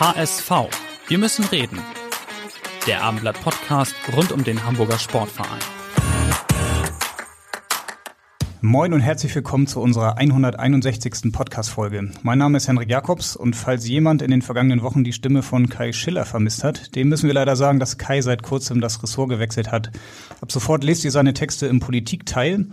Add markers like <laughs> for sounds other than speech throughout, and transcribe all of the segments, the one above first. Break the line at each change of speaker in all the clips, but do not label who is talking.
HSV. Wir müssen reden. Der Abendblatt Podcast rund um den Hamburger Sportverein.
Moin und herzlich willkommen zu unserer 161. Podcast-Folge. Mein Name ist Henrik Jakobs und falls jemand in den vergangenen Wochen die Stimme von Kai Schiller vermisst hat, dem müssen wir leider sagen, dass Kai seit kurzem das Ressort gewechselt hat. Ab sofort lest ihr seine Texte im Politikteil.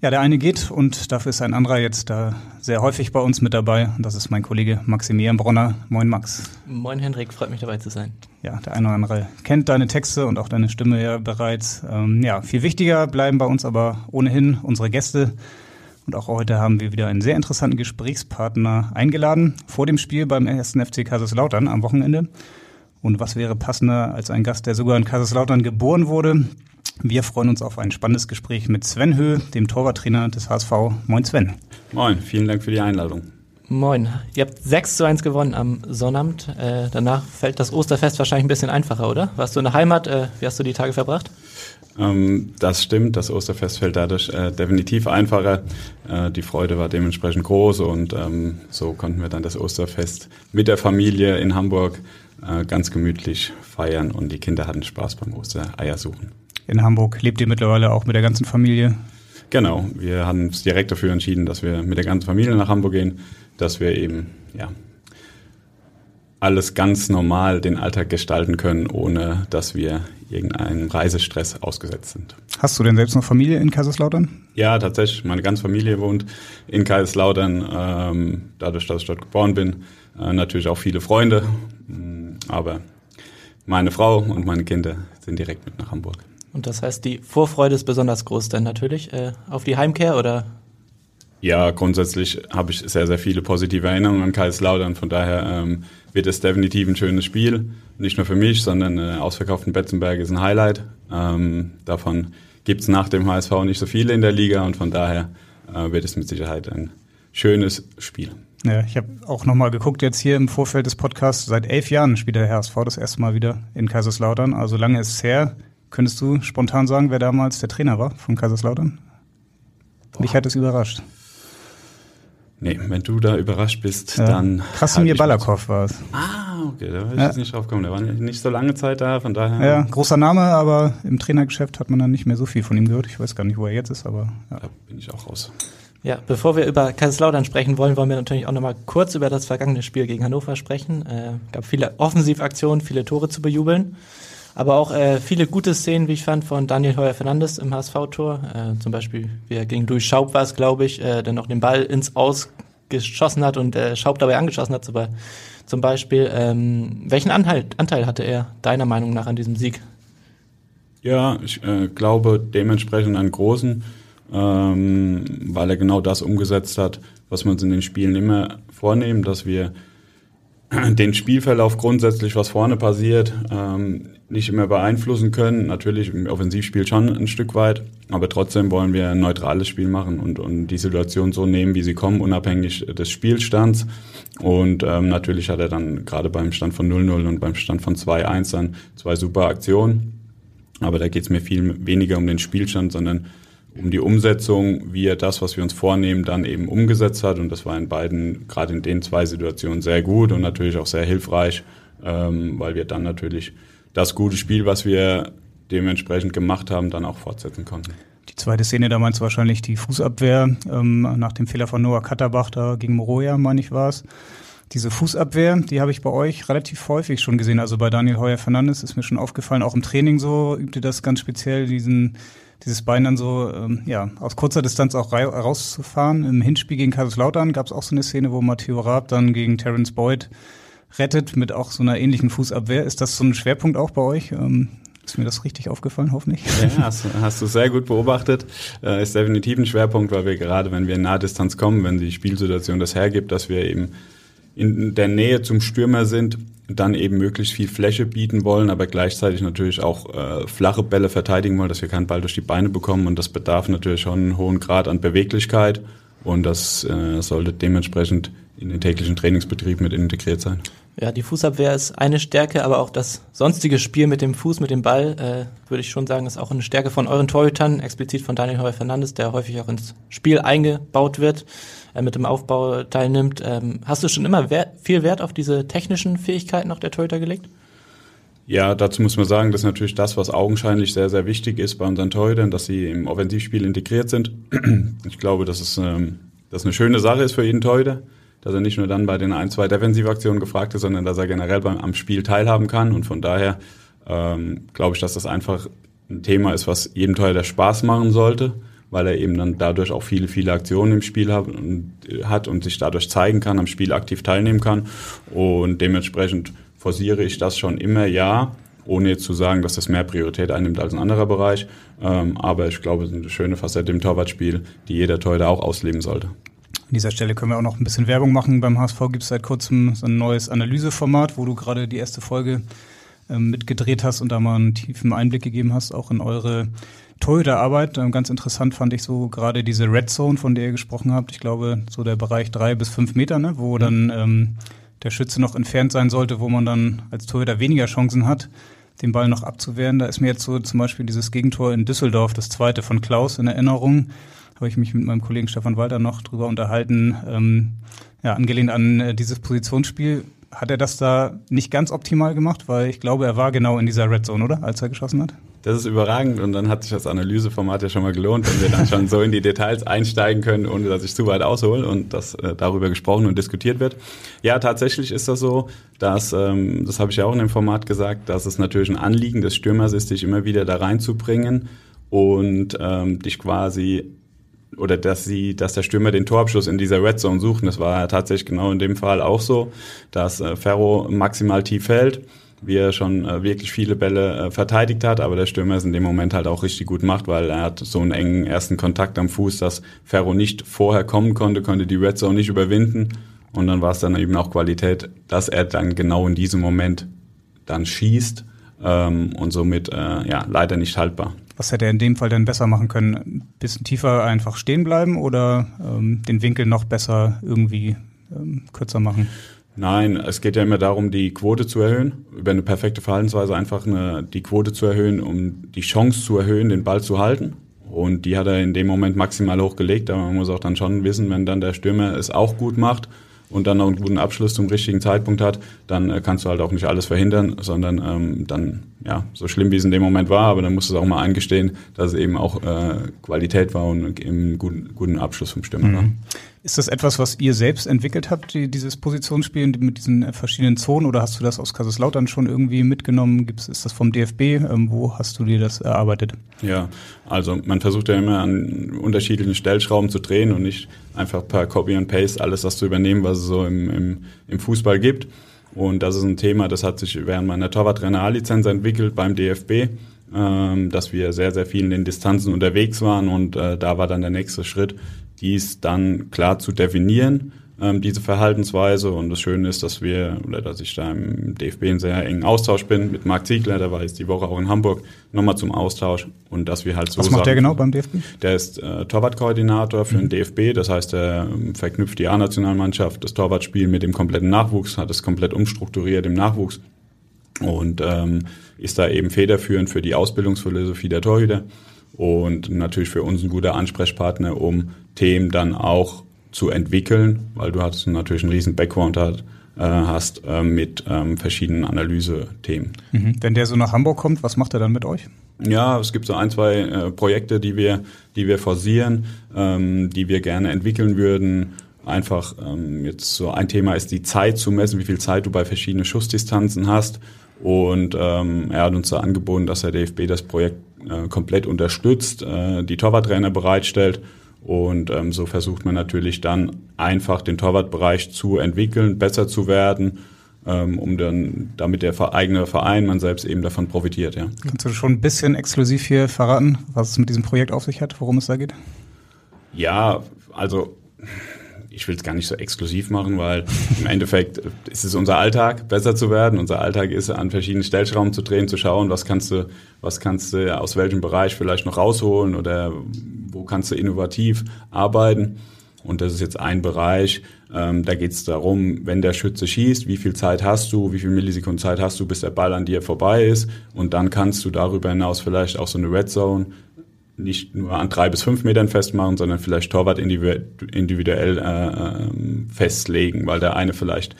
Ja, der eine geht und dafür ist ein anderer jetzt da sehr häufig bei uns mit dabei. Und das ist mein Kollege Maximilian Bronner. Moin Max.
Moin Henrik, freut mich dabei zu sein.
Ja, der eine oder andere kennt deine Texte und auch deine Stimme ja bereits. Ähm, ja, viel wichtiger bleiben bei uns aber ohnehin unsere Gäste. Und auch heute haben wir wieder einen sehr interessanten Gesprächspartner eingeladen vor dem Spiel beim ersten FC Kaiserslautern am Wochenende. Und was wäre passender als ein Gast, der sogar in Kaiserslautern geboren wurde? Wir freuen uns auf ein spannendes Gespräch mit Sven Höh, dem Torwarttrainer des HSV. Moin Sven.
Moin, vielen Dank für die Einladung.
Moin. Ihr habt 6 zu 1 gewonnen am Sonnabend. Äh, danach fällt das Osterfest wahrscheinlich ein bisschen einfacher, oder? Warst du in der Heimat? Äh, wie hast du die Tage verbracht?
Ähm, das stimmt, das Osterfest fällt dadurch äh, definitiv einfacher. Äh, die Freude war dementsprechend groß und ähm, so konnten wir dann das Osterfest mit der Familie in Hamburg äh, ganz gemütlich feiern und die Kinder hatten Spaß beim Ostereiersuchen
in Hamburg. Lebt ihr mittlerweile auch mit der ganzen Familie?
Genau, wir haben uns direkt dafür entschieden, dass wir mit der ganzen Familie nach Hamburg gehen, dass wir eben ja alles ganz normal den Alltag gestalten können, ohne dass wir irgendeinem Reisestress ausgesetzt sind.
Hast du denn selbst noch Familie in Kaiserslautern?
Ja, tatsächlich. Meine ganze Familie wohnt in Kaiserslautern. Ähm, dadurch, dass ich dort geboren bin, äh, natürlich auch viele Freunde. Aber meine Frau und meine Kinder sind direkt mit nach Hamburg.
Und das heißt, die Vorfreude ist besonders groß dann natürlich äh, auf die Heimkehr oder?
Ja, grundsätzlich habe ich sehr, sehr viele positive Erinnerungen an Kaiserslautern. Von daher ähm, wird es definitiv ein schönes Spiel. Nicht nur für mich, sondern äh, ausverkauften Betzenberg ist ein Highlight. Ähm, davon gibt es nach dem HSV nicht so viele in der Liga und von daher äh, wird es mit Sicherheit ein schönes Spiel.
Ja, ich habe auch nochmal geguckt jetzt hier im Vorfeld des Podcasts. Seit elf Jahren spielt der HSV das erste Mal wieder in Kaiserslautern. Also lange ist es her. Könntest du spontan sagen, wer damals der Trainer war von Kaiserslautern? Boah. Mich hat es überrascht.
Nee, wenn du da überrascht bist, ja. dann.
Krasimir Balakow war es.
Ah, okay, da bin ich ja. jetzt nicht drauf gekommen. Der war nicht so lange Zeit da, von daher.
Ja, großer Name, aber im Trainergeschäft hat man dann nicht mehr so viel von ihm gehört. Ich weiß gar nicht, wo er jetzt ist, aber.
Ja. Da bin ich auch raus.
Ja, bevor wir über Kaiserslautern sprechen wollen, wollen wir natürlich auch nochmal kurz über das vergangene Spiel gegen Hannover sprechen. Es äh, gab viele Offensivaktionen, viele Tore zu bejubeln. Aber auch äh, viele gute Szenen, wie ich fand, von Daniel Heuer Fernandes im HSV-Tor. Äh, zum Beispiel, wie er gegen Louis Schaub war es, glaube ich, äh, der noch den Ball ins Aus geschossen hat und äh, Schaub dabei angeschossen hat. Zum, zum Beispiel, ähm, welchen Anteil, Anteil hatte er deiner Meinung nach an diesem Sieg?
Ja, ich äh, glaube dementsprechend einen großen, ähm, weil er genau das umgesetzt hat, was wir uns in den Spielen immer vornehmen, dass wir <clears throat> den Spielverlauf grundsätzlich, was vorne passiert, ähm, nicht immer beeinflussen können. Natürlich im Offensivspiel schon ein Stück weit, aber trotzdem wollen wir ein neutrales Spiel machen und, und die Situation so nehmen, wie sie kommen, unabhängig des Spielstands. Und ähm, natürlich hat er dann gerade beim Stand von 0-0 und beim Stand von 2-1 dann zwei super Aktionen. Aber da geht es mir viel weniger um den Spielstand, sondern um die Umsetzung, wie er das, was wir uns vornehmen, dann eben umgesetzt hat. Und das war in beiden, gerade in den zwei Situationen, sehr gut und natürlich auch sehr hilfreich, ähm, weil wir dann natürlich das gute Spiel, was wir dementsprechend gemacht haben, dann auch fortsetzen konnten.
Die zweite Szene, da meinst du wahrscheinlich die Fußabwehr ähm, nach dem Fehler von Noah Katterbach da gegen Moroja, meine ich war es. Diese Fußabwehr, die habe ich bei euch relativ häufig schon gesehen. Also bei Daniel Heuer Fernandes ist mir schon aufgefallen, auch im Training so übte das ganz speziell diesen dieses Bein dann so ähm, ja aus kurzer Distanz auch rauszufahren. Im Hinspiel gegen Kaiserslautern gab es auch so eine Szene, wo Matteo Raab dann gegen Terence Boyd rettet mit auch so einer ähnlichen Fußabwehr. Ist das so ein Schwerpunkt auch bei euch? Ähm Ist mir das richtig aufgefallen, hoffentlich?
Ja, hast, hast du sehr gut beobachtet. Äh, ist definitiv ein Schwerpunkt, weil wir gerade, wenn wir in Nahdistanz kommen, wenn die Spielsituation das hergibt, dass wir eben in der Nähe zum Stürmer sind, dann eben möglichst viel Fläche bieten wollen, aber gleichzeitig natürlich auch äh, flache Bälle verteidigen wollen, dass wir keinen Ball durch die Beine bekommen. Und das bedarf natürlich schon einen hohen Grad an Beweglichkeit. Und das äh, sollte dementsprechend in den täglichen Trainingsbetrieb mit integriert sein.
Ja, die Fußabwehr ist eine Stärke, aber auch das sonstige Spiel mit dem Fuß, mit dem Ball, äh, würde ich schon sagen, ist auch eine Stärke von euren Torhütern, explizit von Daniel Heuer Fernandes, der häufig auch ins Spiel eingebaut wird, äh, mit dem Aufbau teilnimmt. Ähm, hast du schon immer wert, viel Wert auf diese technischen Fähigkeiten auch der Torhüter gelegt?
Ja, dazu muss man sagen, das ist natürlich das, was augenscheinlich sehr, sehr wichtig ist bei unseren Torhütern, dass sie im Offensivspiel integriert sind. <clears throat> Ich glaube, dass es ähm, das eine schöne Sache ist für jeden Torhüter dass er nicht nur dann bei den ein, zwei Defensivaktionen gefragt ist, sondern dass er generell beim, am Spiel teilhaben kann. Und von daher ähm, glaube ich, dass das einfach ein Thema ist, was jedem Torhüter Spaß machen sollte, weil er eben dann dadurch auch viele, viele Aktionen im Spiel hat und, hat und sich dadurch zeigen kann, am Spiel aktiv teilnehmen kann. Und dementsprechend forciere ich das schon immer, ja, ohne jetzt zu sagen, dass das mehr Priorität einnimmt als ein anderer Bereich. Ähm, aber ich glaube, es ist eine schöne Facette im Torwartspiel, die jeder Torhüter auch ausleben sollte.
An dieser Stelle können wir auch noch ein bisschen Werbung machen. Beim HSV gibt es seit kurzem so ein neues Analyseformat, wo du gerade die erste Folge ähm, mitgedreht hast und da mal einen tiefen Einblick gegeben hast, auch in eure Torhüterarbeit. Ähm, ganz interessant fand ich so gerade diese Red Zone, von der ihr gesprochen habt. Ich glaube, so der Bereich drei bis fünf Meter, ne, wo mhm. dann ähm, der Schütze noch entfernt sein sollte, wo man dann als Torhüter weniger Chancen hat, den Ball noch abzuwehren. Da ist mir jetzt so zum Beispiel dieses Gegentor in Düsseldorf, das zweite von Klaus in Erinnerung habe ich mich mit meinem Kollegen Stefan Walter noch drüber unterhalten. Ähm, ja, angelehnt an äh, dieses Positionsspiel hat er das da nicht ganz optimal gemacht, weil ich glaube, er war genau in dieser Red Zone, oder? Als er geschossen hat?
Das ist überragend und dann hat sich das Analyseformat ja schon mal gelohnt, wenn wir dann schon so in die Details einsteigen können, ohne dass ich zu weit aushole und dass äh, darüber gesprochen und diskutiert wird. Ja, tatsächlich ist das so, dass, ähm, das habe ich ja auch in dem Format gesagt, dass es natürlich ein Anliegen des Stürmers ist, dich immer wieder da reinzubringen und ähm, dich quasi oder dass sie, dass der Stürmer den Torabschluss in dieser Red Zone sucht. Das war ja tatsächlich genau in dem Fall auch so, dass äh, Ferro maximal tief hält, wie er schon äh, wirklich viele Bälle äh, verteidigt hat, aber der Stürmer es in dem Moment halt auch richtig gut macht, weil er hat so einen engen ersten Kontakt am Fuß, dass Ferro nicht vorher kommen konnte, konnte die Red Zone nicht überwinden. Und dann war es dann eben auch Qualität, dass er dann genau in diesem Moment dann schießt ähm, und somit äh, ja leider nicht haltbar.
Was hätte er in dem Fall denn besser machen können? Ein bisschen tiefer einfach stehen bleiben oder ähm, den Winkel noch besser irgendwie ähm, kürzer machen?
Nein, es geht ja immer darum, die Quote zu erhöhen, über eine perfekte Verhaltensweise einfach eine, die Quote zu erhöhen, um die Chance zu erhöhen, den Ball zu halten. Und die hat er in dem Moment maximal hochgelegt, aber man muss auch dann schon wissen, wenn dann der Stürmer es auch gut macht, und dann noch einen guten Abschluss zum richtigen Zeitpunkt hat, dann äh, kannst du halt auch nicht alles verhindern, sondern ähm, dann, ja, so schlimm wie es in dem Moment war, aber dann musst du es auch mal eingestehen, dass es eben auch äh, Qualität war und eben guten, guten Abschluss vom Stürmer mhm. war.
Ist das etwas, was ihr selbst entwickelt habt, die, dieses Positionsspiel mit diesen äh, verschiedenen Zonen, oder hast du das aus Kaiserslautern schon irgendwie mitgenommen? Gibt's, ist das vom DFB? Ähm, wo hast du dir das erarbeitet?
Ja, also man versucht ja immer an unterschiedlichen Stellschrauben zu drehen und nicht einfach per Copy and Paste alles das zu übernehmen, was es so im, im, im Fußball gibt. Und das ist ein Thema, das hat sich während meiner Torwarttrainer A-Lizenz entwickelt beim DFB, ähm, dass wir sehr, sehr viel in den Distanzen unterwegs waren und äh, da war dann der nächste Schritt, dies dann klar zu definieren, ähm, diese Verhaltensweise. Und das Schöne ist, dass wir, oder dass ich da im DFB in sehr engen Austausch bin mit Marc Ziegler, der war jetzt die Woche auch in Hamburg, nochmal zum Austausch und dass wir halt so
Was macht
sagen,
der genau beim DFB?
Der ist äh, Torwartkoordinator für mhm. den DFB, das heißt, er ähm, verknüpft die A-Nationalmannschaft, das Torwartspiel mit dem kompletten Nachwuchs, hat es komplett umstrukturiert im Nachwuchs und ähm, ist da eben federführend für die Ausbildungsphilosophie der Torhüter und natürlich für uns ein guter Ansprechpartner, um Themen dann auch zu entwickeln, weil du hast natürlich einen riesen Background äh, hast äh, mit ähm, verschiedenen Analyse-Themen.
Mhm. Wenn der so nach Hamburg kommt, was macht er dann mit euch?
Ja, es gibt so ein, zwei äh, Projekte, die wir, die wir forcieren, ähm, die wir gerne entwickeln würden. Einfach ähm, jetzt so ein Thema ist die Zeit zu messen, wie viel Zeit du bei verschiedenen Schussdistanzen hast. Und ähm, er hat uns da angeboten, dass der DFB das Projekt äh, komplett unterstützt, äh, die Torwarttrainer bereitstellt. Und ähm, so versucht man natürlich dann einfach den Torwartbereich zu entwickeln, besser zu werden ähm, um dann, damit der eigene Verein, man selbst eben davon profitiert. Ja.
Kannst du schon ein bisschen exklusiv hier verraten, was es mit diesem Projekt auf sich hat, worum es da geht?
Ja, also ich will es gar nicht so exklusiv machen, weil im Endeffekt ist es unser Alltag, besser zu werden. Unser Alltag ist, an verschiedenen Stellschrauben zu drehen, zu schauen, was kannst du, was kannst du aus welchem Bereich vielleicht noch rausholen oder wo kannst du innovativ arbeiten. Und das ist jetzt ein Bereich, ähm, da geht es darum, wenn der Schütze schießt, wie viel Zeit hast du, wie viel Millisekunden Zeit hast du, bis der Ball an dir vorbei ist. Und dann kannst du darüber hinaus vielleicht auch so eine Red Zone nicht nur an drei bis fünf Metern festmachen, sondern vielleicht Torwart individuell äh, ähm, festlegen, weil der eine vielleicht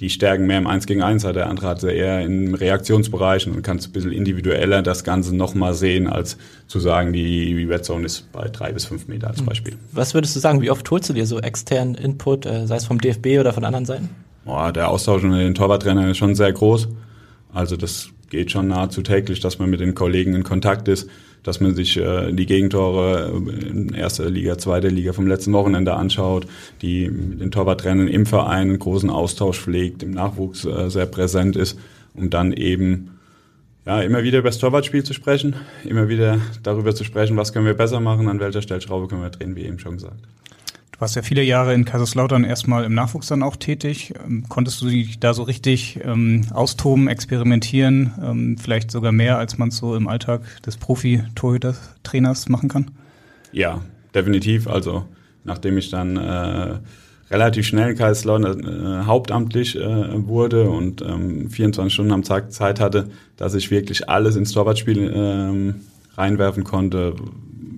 die Stärken mehr im Eins gegen Eins hat, der andere hat sie eher im Reaktionsbereich und kannst ein bisschen individueller das Ganze nochmal sehen, als zu sagen, die Red Zone ist bei drei bis fünf Meter als hm. Beispiel.
Was würdest du sagen, wie oft holst du dir so externen Input, äh, sei es vom DFB oder von anderen Seiten?
Boah, der Austausch mit den Torwarttrainern ist schon sehr groß. Also das geht schon nahezu täglich, dass man mit den Kollegen in Kontakt ist dass man sich äh, die Gegentore in erster Liga, zweiter Liga vom letzten Wochenende anschaut, die mit den Torwarttrainern im Verein einen großen Austausch pflegt, im Nachwuchs äh, sehr präsent ist, um dann eben ja, immer wieder über das Torwartspiel zu sprechen, immer wieder darüber zu sprechen, was können wir besser machen, an welcher Stellschraube können wir drehen, wie eben schon gesagt.
Du warst ja viele Jahre in Kaiserslautern erstmal im Nachwuchs dann auch tätig. Ähm, konntest du dich da so richtig ähm, austoben, experimentieren, ähm, vielleicht sogar mehr, als man es so im Alltag des Profi-Torhüter-Trainers machen kann?
Ja, definitiv. Also nachdem ich dann äh, relativ schnell in Kaiserslautern äh, hauptamtlich äh, wurde und ähm, 24 Stunden am Tag Zeit hatte, dass ich wirklich alles ins Torwartspiel äh, reinwerfen konnte.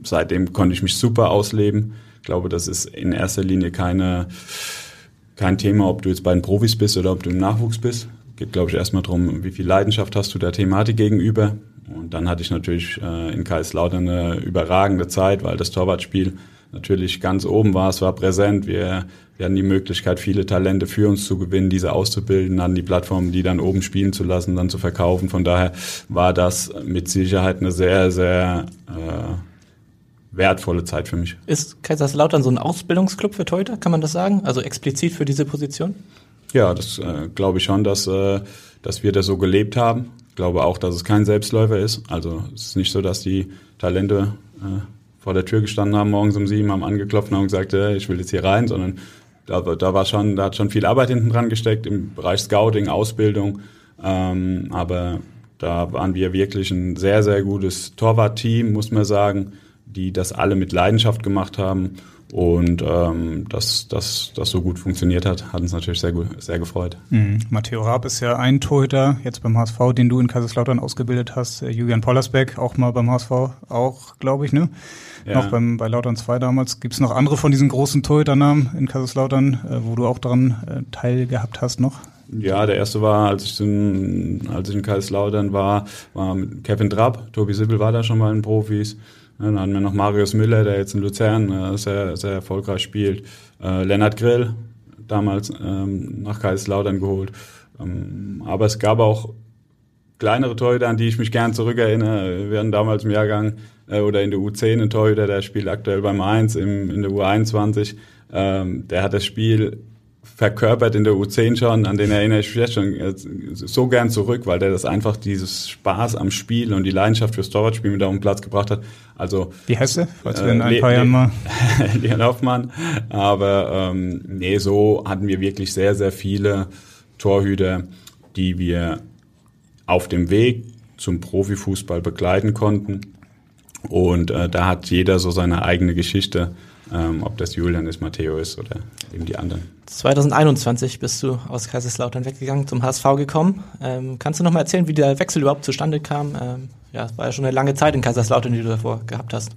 Seitdem konnte ich mich super ausleben ich glaube, das ist in erster Linie keine, kein Thema, ob du jetzt bei den Profis bist oder ob du im Nachwuchs bist. Geht, glaube ich, erstmal darum, wie viel Leidenschaft hast du der Thematik gegenüber. Und dann hatte ich natürlich äh, in Kaiserslautern eine überragende Zeit, weil das Torwartspiel natürlich ganz oben war. Es war präsent. Wir, wir hatten die Möglichkeit, viele Talente für uns zu gewinnen, diese auszubilden, hatten die Plattform, die dann oben spielen zu lassen, dann zu verkaufen. Von daher war das mit Sicherheit eine sehr, sehr äh, wertvolle Zeit für mich.
Ist Kaiserslautern so ein Ausbildungsclub für Torhüter, kann man das sagen? Also explizit für diese Position?
Ja, das äh, glaube ich schon, dass, äh, dass wir das so gelebt haben. Ich glaube auch, dass es kein Selbstläufer ist. Also es ist nicht so, dass die Talente äh, vor der Tür gestanden haben, morgens um sieben, haben angeklopft und haben gesagt, äh, ich will jetzt hier rein, sondern da, da war schon, da hat schon viel Arbeit hinten dran gesteckt im Bereich Scouting, Ausbildung. Ähm, aber da waren wir wirklich ein sehr, sehr gutes Torwartteam, muss man sagen die das alle mit Leidenschaft gemacht haben. Und ähm, dass das so gut funktioniert hat, hat uns natürlich sehr, sehr gefreut.
Mhm. Matteo Raab ist ja ein Torhüter, jetzt beim HSV, den du in Kaiserslautern ausgebildet hast. Äh, Julian Pollersbeck, auch mal beim HSV, auch, glaube ich, ne? Ja. Noch beim, bei Lautern 2 damals. Gibt es noch andere von diesen großen Torhüternamen in Kaiserslautern, äh, wo du auch daran äh, teilgehabt hast noch?
Ja, der erste war, als ich in, als ich in Kaiserslautern war, war Kevin Trapp. Tobi Sibbel war da schon mal in Profis. Dann hatten wir noch Marius Müller, der jetzt in Luzern äh, sehr, sehr erfolgreich spielt. Äh, Lennart Grill, damals ähm, nach Kaiserslautern geholt. Ähm, aber es gab auch kleinere Torhüter, an die ich mich gern zurückerinnere. Wir hatten damals im Jahrgang äh, oder in der U10 einen Torhüter, der spielt aktuell beim 1 im, in der U21. Ähm, der hat das Spiel verkörpert in der U10 schon, an den erinnere ich mich jetzt schon äh, so gern zurück, weil der das einfach dieses Spaß am Spiel und die Leidenschaft fürs Torwartspiel mit auf den Platz gebracht hat. Also
Wie heißt er? Falls wir in ein äh, paar Jahren mal. <laughs>
Leon Hoffmann. Aber ähm, nee, so hatten wir wirklich sehr, sehr viele Torhüter, die wir auf dem Weg zum Profifußball begleiten konnten. Und äh, da hat jeder so seine eigene Geschichte ähm, ob das Julian ist, Matteo ist oder eben die anderen.
2021 bist du aus Kaiserslautern weggegangen, zum HSV gekommen. Ähm, kannst du noch mal erzählen, wie der Wechsel überhaupt zustande kam? Ähm, ja, es war ja schon eine lange Zeit in Kaiserslautern, die du davor gehabt hast.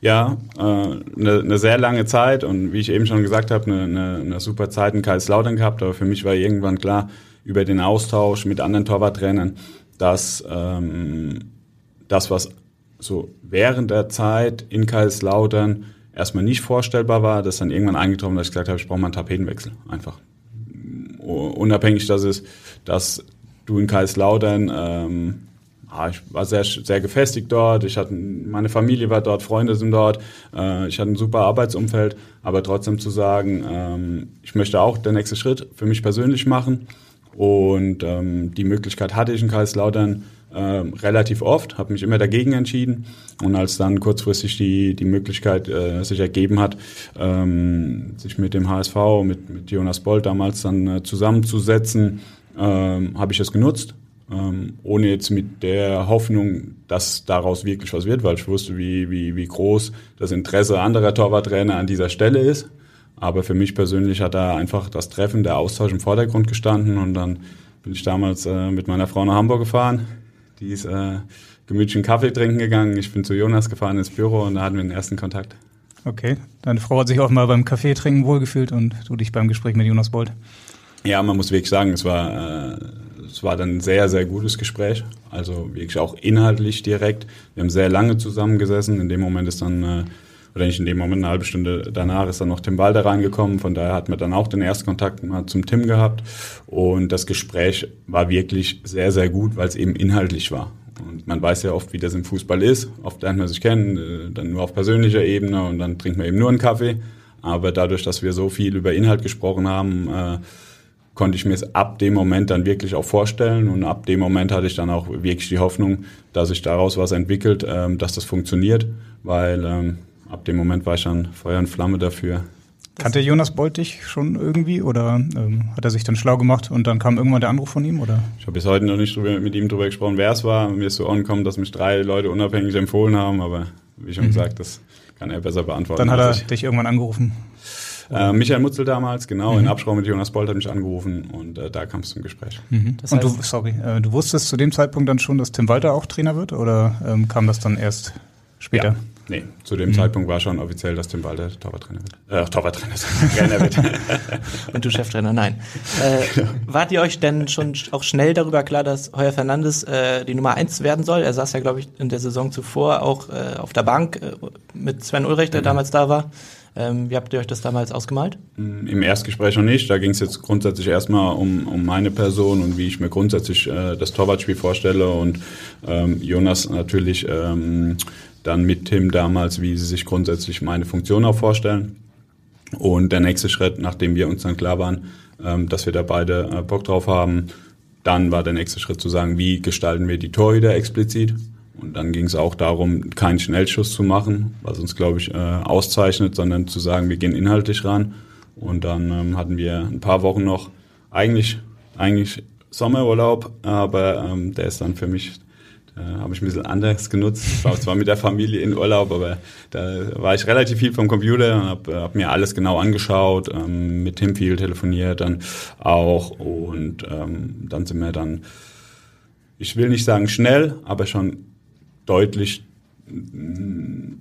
Ja, äh, eine, eine sehr lange Zeit und wie ich eben schon gesagt habe, eine, eine, eine super Zeit in Kaiserslautern gehabt, aber für mich war irgendwann klar, über den Austausch mit anderen Torwarttrainern, dass ähm, das, was so während der Zeit in Kaiserslautern erstmal nicht vorstellbar war, das dann irgendwann eingetroffen, dass ich gesagt habe, ich brauche mal einen Tapetenwechsel. Einfach. Unabhängig, dass es, dass du in Kaiserslautern, ähm, ah, ich war sehr, sehr gefestigt dort, ich hatte, meine Familie war dort, Freunde sind dort, äh, ich hatte ein super Arbeitsumfeld, aber trotzdem zu sagen, ähm, ich möchte auch den nächsten Schritt für mich persönlich machen Und ähm, die Möglichkeit hatte ich in Kaiserslautern ähm, relativ oft, habe mich immer dagegen entschieden. Und als dann kurzfristig die, die Möglichkeit äh, sich ergeben hat, ähm, sich mit dem HSV, mit, mit Jonas Bolt damals dann äh, zusammenzusetzen, ähm, habe ich das genutzt. Ähm, ohne jetzt mit der Hoffnung, dass daraus wirklich was wird, weil ich wusste, wie, wie, wie groß das Interesse anderer Torwarttrainer an dieser Stelle ist. Aber für mich persönlich hat da einfach das Treffen, der Austausch im Vordergrund gestanden und dann bin ich damals äh, mit meiner Frau nach Hamburg gefahren. Die ist äh, gemütlichen Kaffee trinken gegangen. Ich bin zu Jonas gefahren ins Büro und da hatten wir den ersten Kontakt.
Okay, deine Frau hat sich auch mal beim Kaffee trinken wohlgefühlt und du dich beim Gespräch mit Jonas Bolt.
Ja, man muss wirklich sagen, es war, äh, es war dann ein sehr, sehr gutes Gespräch. Also wirklich auch inhaltlich direkt. Wir haben sehr lange zusammengesessen. In dem Moment ist dann äh, oder nicht in dem Moment, eine halbe Stunde danach ist dann noch Tim Walder reingekommen. Von daher hat man dann auch den Erstkontakt mal zum Tim gehabt. Und das Gespräch war wirklich sehr, sehr gut, weil es eben inhaltlich war. Und man weiß ja oft, wie das im Fußball ist. Oft lernt man sich kennen, äh, dann nur auf persönlicher Ebene und dann trinkt man eben nur einen Kaffee. Aber dadurch, dass wir so viel über Inhalt gesprochen haben, äh, konnte ich mir es ab dem Moment dann wirklich auch vorstellen. Und ab dem Moment hatte ich dann auch wirklich die Hoffnung, dass sich daraus was entwickelt, ähm, dass das funktioniert. Weil ähm, ab dem Moment war ich dann Feuer und Flamme dafür.
Kannte Jonas Bolt dich schon irgendwie oder ähm, hat er sich dann schlau gemacht und dann kam irgendwann der Anruf von ihm? Oder?
Ich habe bis heute noch nicht drüber, mit ihm darüber gesprochen, wer es war. Mir ist so angekommen, dass mich drei Leute unabhängig empfohlen haben, aber wie schon mhm. gesagt, das kann er besser beantworten.
Dann hat er dich irgendwann angerufen.
Äh, Michael Mutzel damals, genau, mhm. in Absprache mit Jonas Bolt hat mich angerufen und äh, da kam es zum Gespräch.
Mhm. Das heißt, und du, sorry, äh, du wusstest zu dem Zeitpunkt dann schon, dass Tim Walter auch Trainer wird oder ähm, kam das dann erst später? Ja.
Nee, zu dem mhm. Zeitpunkt war schon offiziell, dass Tim Walter Torwarttrainer wird. Äh, Torwarttrainer, <laughs> Trainer wird. <laughs>
Und du Cheftrainer, nein. Äh, genau. Wart ihr euch denn schon auch schnell darüber klar, dass Heuer Fernandes äh, die Nummer eins werden soll? Er saß ja, glaube ich, in der Saison zuvor auch äh, auf der Bank äh, mit Sven Ulrich, der mhm. damals da war. Ähm, wie habt ihr euch das damals ausgemalt?
Mm, Im Erstgespräch noch nicht. Da ging es jetzt grundsätzlich erstmal um, um meine Person und wie ich mir grundsätzlich äh, das Torwartspiel vorstelle. Und ähm, Jonas natürlich ähm, dann mit Tim damals, wie sie sich grundsätzlich meine Funktion auch vorstellen. Und der nächste Schritt, nachdem wir uns dann klar waren, ähm, dass wir da beide äh, Bock drauf haben, dann war der nächste Schritt zu sagen, wie gestalten wir die Torhüter explizit. Und dann ging es auch darum, keinen Schnellschuss zu machen, was uns, glaube ich, äh, auszeichnet, sondern zu sagen, wir gehen inhaltlich ran. Und dann ähm, hatten wir ein paar Wochen noch eigentlich, eigentlich Sommerurlaub, aber ähm, der ist dann für mich äh, habe ich ein bisschen anders genutzt. Ich war zwar mit der Familie in Urlaub, aber da war ich relativ viel vom Computer und habe hab mir alles genau angeschaut, ähm, mit Tim viel telefoniert dann auch und ähm, dann sind wir dann, ich will nicht sagen schnell, aber schon deutlich mm,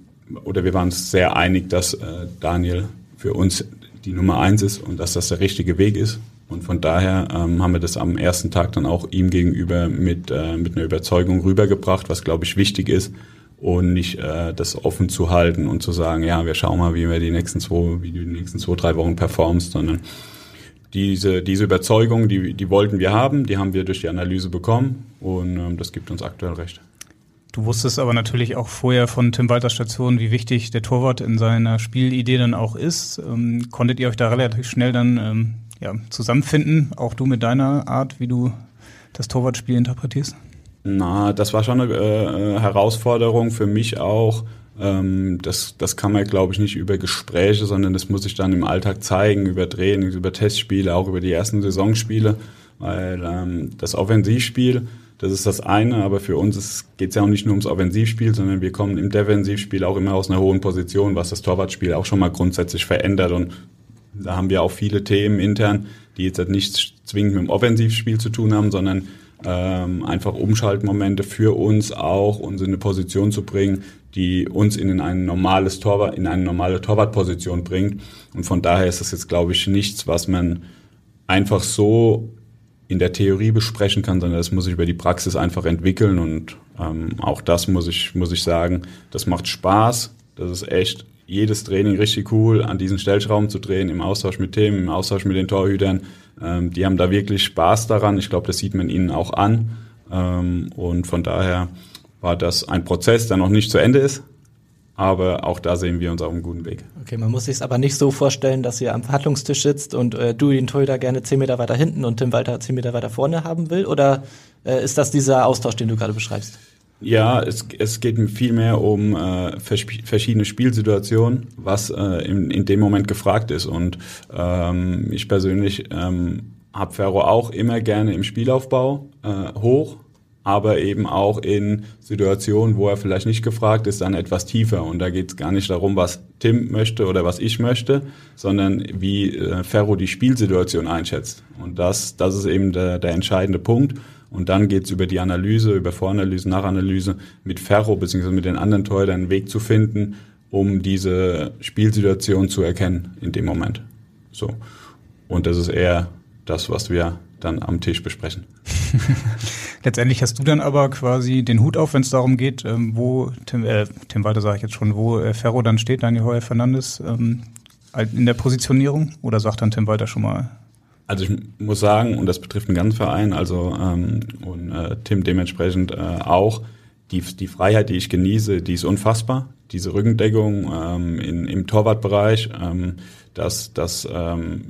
oder wir waren uns sehr einig, dass äh, Daniel für uns die Nummer eins ist und dass das der richtige Weg ist. Und von daher ähm, haben wir das am ersten Tag dann auch ihm gegenüber mit, äh, mit einer Überzeugung rübergebracht, was glaube ich wichtig ist und nicht äh, das offen zu halten und zu sagen, ja, wir schauen mal, wie wir die nächsten zwei, wie du die nächsten zwei, drei Wochen performst, sondern diese, diese Überzeugung, die, die wollten wir haben, die haben wir durch die Analyse bekommen und ähm, das gibt uns aktuell recht.
Du wusstest aber natürlich auch vorher von Tim Walters Station, wie wichtig der Torwart in seiner Spielidee dann auch ist. Ähm, konntet ihr euch da relativ schnell dann ähm, ja, zusammenfinden, auch du mit deiner Art, wie du das Torwartspiel interpretierst?
Na, das war schon eine äh, Herausforderung für mich auch. Ähm, das, das kann man, glaube ich, nicht über Gespräche, sondern das muss ich dann im Alltag zeigen, über Trainings, über Testspiele, auch über die ersten Saisonspiele, weil ähm, das Offensivspiel, das ist das eine, aber für uns geht es ja auch nicht nur ums Offensivspiel, sondern wir kommen im Defensivspiel auch immer aus einer hohen Position, was das Torwartspiel auch schon mal grundsätzlich verändert und da haben wir auch viele Themen intern, die jetzt halt nicht zwingend mit dem Offensivspiel zu tun haben, sondern ähm, einfach Umschaltmomente für uns auch, uns in eine Position zu bringen, die uns in ein normales Torwart, in eine normale Torwartposition bringt. Und von daher ist das jetzt, glaube ich, nichts, was man einfach so in der Theorie besprechen kann, sondern das muss sich über die Praxis einfach entwickeln. Und ähm, auch das muss ich, muss ich sagen, das macht Spaß. Das ist echt jedes Training richtig cool, an diesen Stellschrauben zu drehen, im Austausch mit Themen, im Austausch mit den Torhütern. Ähm, die haben da wirklich Spaß daran. Ich glaube, das sieht man ihnen auch an. Ähm, und von daher war das ein Prozess, der noch nicht zu Ende ist. Aber auch da sehen wir uns auf einem guten Weg.
Okay, man muss sich es aber nicht so vorstellen, dass ihr am Verhandlungstisch sitzt und äh, du den Torhüter gerne zehn Meter weiter hinten und Tim Walter zehn Meter weiter vorne haben will? Oder äh, ist das dieser Austausch, den du gerade beschreibst?
Ja, es, es geht viel mehr um äh, verschiedene Spielsituationen, was äh, in, in dem Moment gefragt ist. Und ähm, ich persönlich ähm, habe Ferro auch immer gerne im Spielaufbau äh, hoch, aber eben auch in Situationen, wo er vielleicht nicht gefragt ist, dann etwas tiefer. Und da geht es gar nicht darum, was Tim möchte oder was ich möchte, sondern wie äh, Ferro die Spielsituation einschätzt. Und das, das ist eben der, der entscheidende Punkt. Und dann geht's über die Analyse, über Voranalyse, Nachanalyse mit Ferro bzw. mit den anderen Torhütern einen Weg zu finden, um diese Spielsituation zu erkennen in dem Moment. So. Und das ist eher das, was wir dann am Tisch besprechen. <laughs>
Letztendlich hast du dann aber quasi den Hut auf, wenn es darum geht, ähm, wo Tim, äh, Tim Walter sage ich jetzt schon, wo äh, Ferro dann steht, Daniel Heuer Fernandes, ähm, in der Positionierung? Oder sagt dann Tim Walter schon mal,
also ich muss sagen, und das betrifft den ganzen Verein, also ähm, und äh, Tim dementsprechend äh, auch, die, die Freiheit, die ich genieße, die ist unfassbar. Diese Rückendeckung ähm, in, im Torwartbereich, ähm, das, das ähm,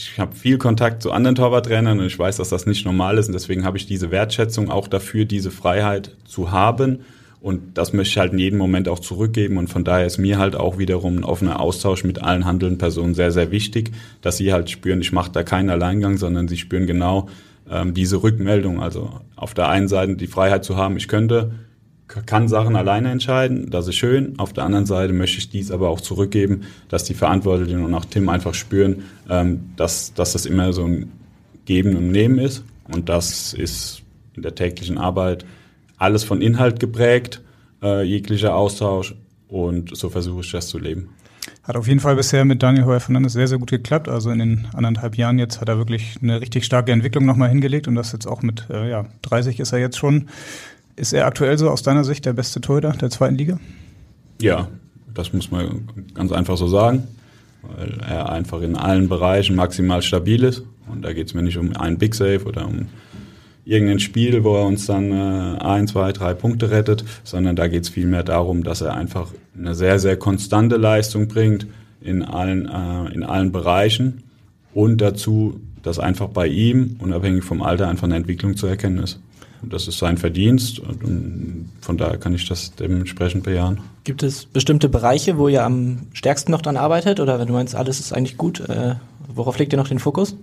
ich habe viel Kontakt zu anderen Torwarttrainern und ich weiß, dass das nicht normal ist und deswegen habe ich diese Wertschätzung auch dafür, diese Freiheit zu haben und das möchte ich halt in jedem Moment auch zurückgeben. Und von daher ist mir halt auch wiederum ein offener Austausch mit allen handelnden Personen sehr, sehr wichtig, dass sie halt spüren, ich mache da keinen Alleingang, sondern sie spüren genau ähm, diese Rückmeldung. Also auf der einen Seite die Freiheit zu haben, ich könnte, kann Sachen alleine entscheiden, das ist schön. Auf der anderen Seite möchte ich dies aber auch zurückgeben, dass die Verantwortlichen und auch Tim einfach spüren, ähm, dass, dass das immer so ein Geben und Nehmen ist. Und das ist in der täglichen Arbeit alles von Inhalt geprägt, äh, jeglicher Austausch und so versuche ich das zu leben.
Hat auf jeden Fall bisher mit Daniel Heuer Fernandes sehr, sehr gut geklappt. Also in den anderthalb Jahren jetzt hat er wirklich eine richtig starke Entwicklung nochmal hingelegt und das jetzt auch mit, äh, ja, 30 ist er jetzt schon. Ist er aktuell so aus deiner Sicht der beste Torhüter der zweiten Liga?
Ja, das muss man ganz einfach so sagen, weil er einfach in allen Bereichen maximal stabil ist. Und da geht es mir nicht um einen Big Save oder um irgendein Spiel, wo er uns dann äh, ein, zwei, drei Punkte rettet, sondern da geht es vielmehr darum, dass er einfach eine sehr, sehr konstante Leistung bringt in allen, äh, in allen Bereichen und dazu, dass einfach bei ihm, unabhängig vom Alter, einfach eine Entwicklung zu erkennen ist. Und das ist sein Verdienst und von daher kann ich das dementsprechend bejahen.
Gibt es bestimmte Bereiche, wo ihr am stärksten noch dran arbeitet oder wenn du meinst, alles ist eigentlich gut, äh, worauf legt ihr noch den Fokus?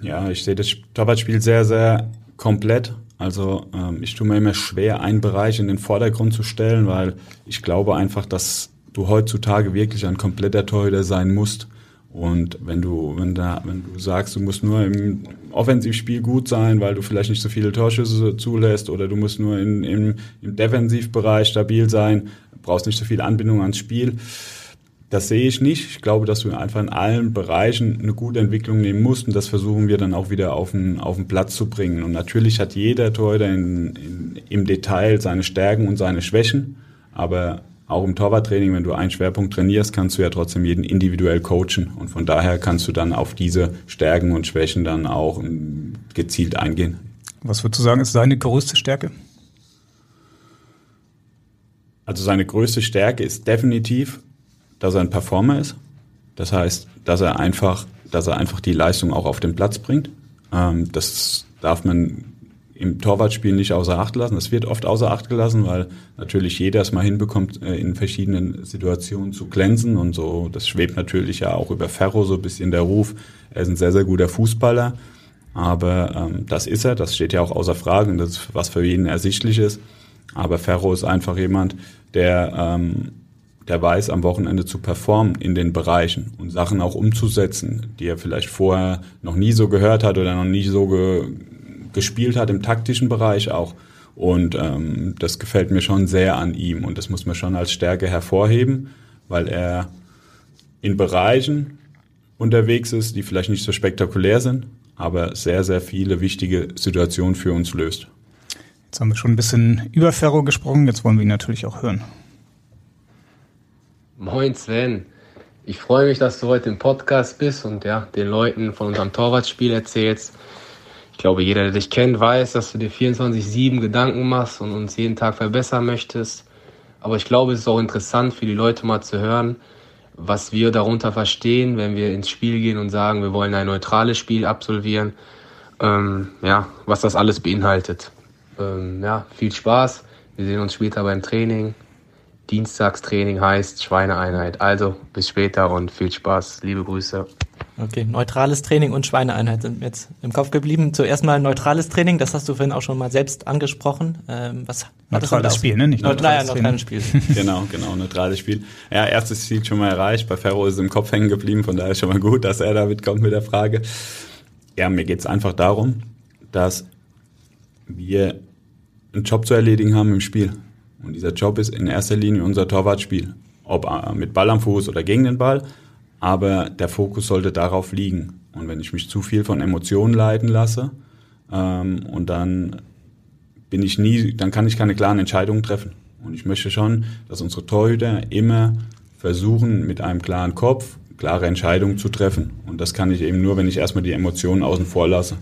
Ja, ich sehe das Torwartspiel sehr, sehr komplett. Also ähm, ich tue mir immer schwer, einen Bereich in den Vordergrund zu stellen, weil ich glaube einfach, dass du heutzutage wirklich ein kompletter Torhüter sein musst. Und wenn du, wenn da, wenn du sagst, du musst nur im Offensivspiel gut sein, weil du vielleicht nicht so viele Torschüsse zulässt, oder du musst nur in, im, im Defensivbereich stabil sein, brauchst nicht so viel Anbindung ans Spiel, das sehe ich nicht. Ich glaube, dass du einfach in allen Bereichen eine gute Entwicklung nehmen musst und das versuchen wir dann auch wieder auf den, auf den Platz zu bringen. Und natürlich hat jeder Torhüter in, in, im Detail seine Stärken und seine Schwächen, aber auch im Torwarttraining, wenn du einen Schwerpunkt trainierst, kannst du ja trotzdem jeden individuell coachen und von daher kannst du dann auf diese Stärken und Schwächen dann auch ähm, gezielt eingehen.
Was würdest du sagen, ist seine größte Stärke?
Also seine größte Stärke ist definitiv dass er ein Performer ist. Das heißt, dass er einfach, dass er einfach die Leistung auch auf den Platz bringt. Ähm, das darf man im Torwartspiel nicht außer Acht lassen. Das wird oft außer Acht gelassen, weil natürlich jeder es mal hinbekommt, äh, in verschiedenen Situationen zu glänzen und so. Das schwebt natürlich ja auch über Ferro so ein bisschen der Ruf. Er ist ein sehr, sehr guter Fußballer. Aber ähm, das ist er, das steht ja auch außer Frage und das ist was für jeden ersichtlich ist. Aber Ferro ist einfach jemand, der ähm, der weiß, am Wochenende zu performen in den Bereichen und Sachen auch umzusetzen, die er vielleicht vorher noch nie so gehört hat oder noch nie so ge gespielt hat im taktischen Bereich auch. Und ähm, das gefällt mir schon sehr an ihm und das muss man schon als Stärke hervorheben, weil er in Bereichen unterwegs ist, die vielleicht nicht so spektakulär sind, aber sehr, sehr viele wichtige Situationen für uns löst.
Jetzt haben wir schon ein bisschen über Ferro gesprochen, jetzt wollen wir ihn natürlich auch hören.
Moin Sven. Ich freue mich, dass du heute im Podcast bist und ja, den Leuten von unserem Torwartspiel erzählst. Ich glaube, jeder, der dich kennt, weiß, dass du dir 24-7 Gedanken machst und uns jeden Tag verbessern möchtest. Aber ich glaube, es ist auch interessant für die Leute mal zu hören, was wir darunter verstehen, wenn wir ins Spiel gehen und sagen, wir wollen ein neutrales Spiel absolvieren. Ähm, ja, was das alles beinhaltet. Ähm, ja, viel Spaß. Wir sehen uns später beim Training. Dienstagstraining heißt Schweineeinheit. Also bis später und viel Spaß. Liebe Grüße.
Okay, neutrales Training und Schweineeinheit sind mir jetzt im Kopf geblieben. Zuerst mal neutrales Training, das hast du vorhin auch schon mal selbst angesprochen. Ähm, was
neutrales Spiel, ne?
Nicht neutrales, Neut neutrales Spiel. <laughs>
genau, genau, neutrales Spiel. Ja, erstes Ziel schon mal erreicht. Bei Ferro ist es im Kopf hängen geblieben, von daher ist schon mal gut, dass er damit kommt mit der Frage. Ja, mir geht's einfach darum, dass wir einen Job zu erledigen haben im Spiel. Und dieser Job ist in erster Linie unser Torwartspiel. Ob äh, mit Ball am Fuß oder gegen den Ball aber der Fokus sollte darauf liegen. Und wenn ich mich zu viel von Emotionen leiten lasse, ähm, und dann bin ich nie, dann kann ich keine klaren Entscheidungen treffen. Und ich möchte schon, dass unsere Torhüter immer versuchen, mit einem klaren Kopf klare Entscheidungen zu treffen. Und das kann ich eben nur, wenn ich erstmal die Emotionen außen vor lasse.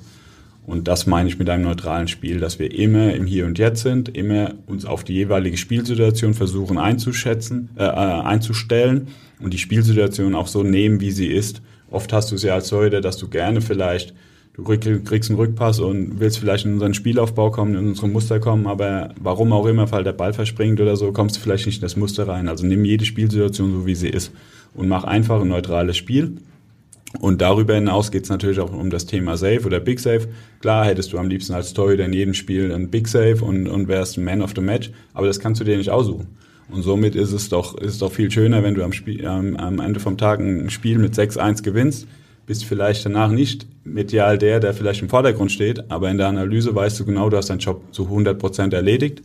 Und das meine ich mit einem neutralen Spiel, dass wir immer im Hier und Jetzt sind, immer uns auf die jeweilige Spielsituation versuchen einzuschätzen, äh, äh einzustellen und die Spielsituation auch so nehmen, wie sie ist. Oft hast du es ja als Torhüter, dass du gerne vielleicht, du kriegst einen Rückpass und willst vielleicht in unseren Spielaufbau kommen, in unsere Muster kommen, aber warum auch immer, weil der Ball verspringt oder so, kommst du vielleicht nicht in das Muster rein. Also nimm jede Spielsituation so, wie sie ist und mach einfach ein neutrales Spiel und darüber hinaus geht es natürlich auch um das Thema Safe oder Big Safe. Klar hättest du am liebsten als Torhüter in jedem Spiel ein Big Safe und, und wärst Man of the Match, aber das kannst du dir nicht aussuchen. Und somit ist es doch, ist doch viel schöner, wenn du am, Spiel, ähm, am Ende vom Tag ein Spiel mit 6-1 gewinnst, bist vielleicht danach nicht medial der, der vielleicht im Vordergrund steht, aber in der Analyse weißt du genau, du hast deinen Job zu 100 Prozent erledigt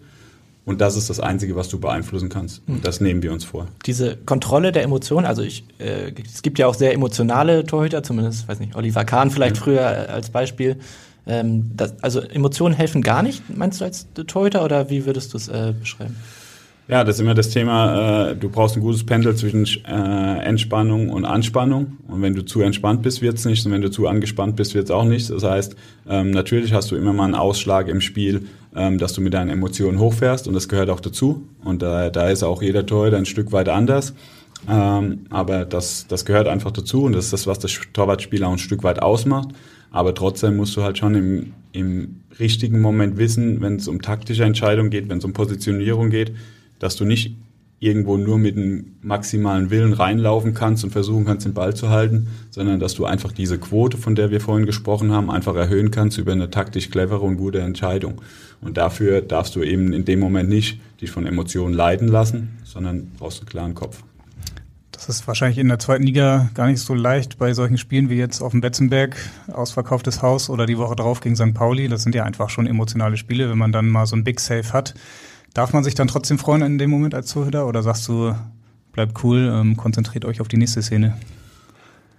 und das ist das Einzige, was du beeinflussen kannst. Und das nehmen wir uns vor.
Diese Kontrolle der Emotionen, also ich, äh, es gibt ja auch sehr emotionale Torhüter, zumindest, weiß nicht, Oliver Kahn vielleicht ja. früher äh, als Beispiel. Ähm, das, also Emotionen helfen gar nicht, meinst du als Torhüter oder wie würdest du es äh, beschreiben?
Ja, das ist immer das Thema, äh, du brauchst ein gutes Pendel zwischen äh, Entspannung und Anspannung. Und wenn du zu entspannt bist, wird's nicht. Und wenn du zu angespannt bist, wird's auch nicht. Das heißt, ähm, natürlich hast du immer mal einen Ausschlag im Spiel, ähm, dass du mit deinen Emotionen hochfährst. Und das gehört auch dazu. Und da, da ist auch jeder Torhüter ein Stück weit anders. Ähm, aber das, das gehört einfach dazu. Und das ist das, was das Torwartspiel auch ein Stück weit ausmacht. Aber trotzdem musst du halt schon im, im richtigen Moment wissen, wenn es um taktische Entscheidungen geht, wenn es um Positionierung geht, dass du nicht irgendwo nur mit einem maximalen Willen reinlaufen kannst und versuchen kannst, den Ball zu halten, sondern dass du einfach diese Quote, von der wir vorhin gesprochen haben, einfach erhöhen kannst über eine taktisch clevere und gute Entscheidung. Und dafür darfst du eben in dem Moment nicht dich von Emotionen leiten lassen, sondern brauchst einen klaren Kopf.
Das ist wahrscheinlich in der zweiten Liga gar nicht so leicht bei solchen Spielen wie jetzt auf dem Betzenberg, ausverkauftes Haus oder die Woche drauf gegen St. Pauli. Das sind ja einfach schon emotionale Spiele, wenn man dann mal so ein Big Save hat Darf man sich dann trotzdem freuen in dem Moment als Zuhörer oder sagst du, bleibt cool, ähm, konzentriert euch auf die nächste Szene?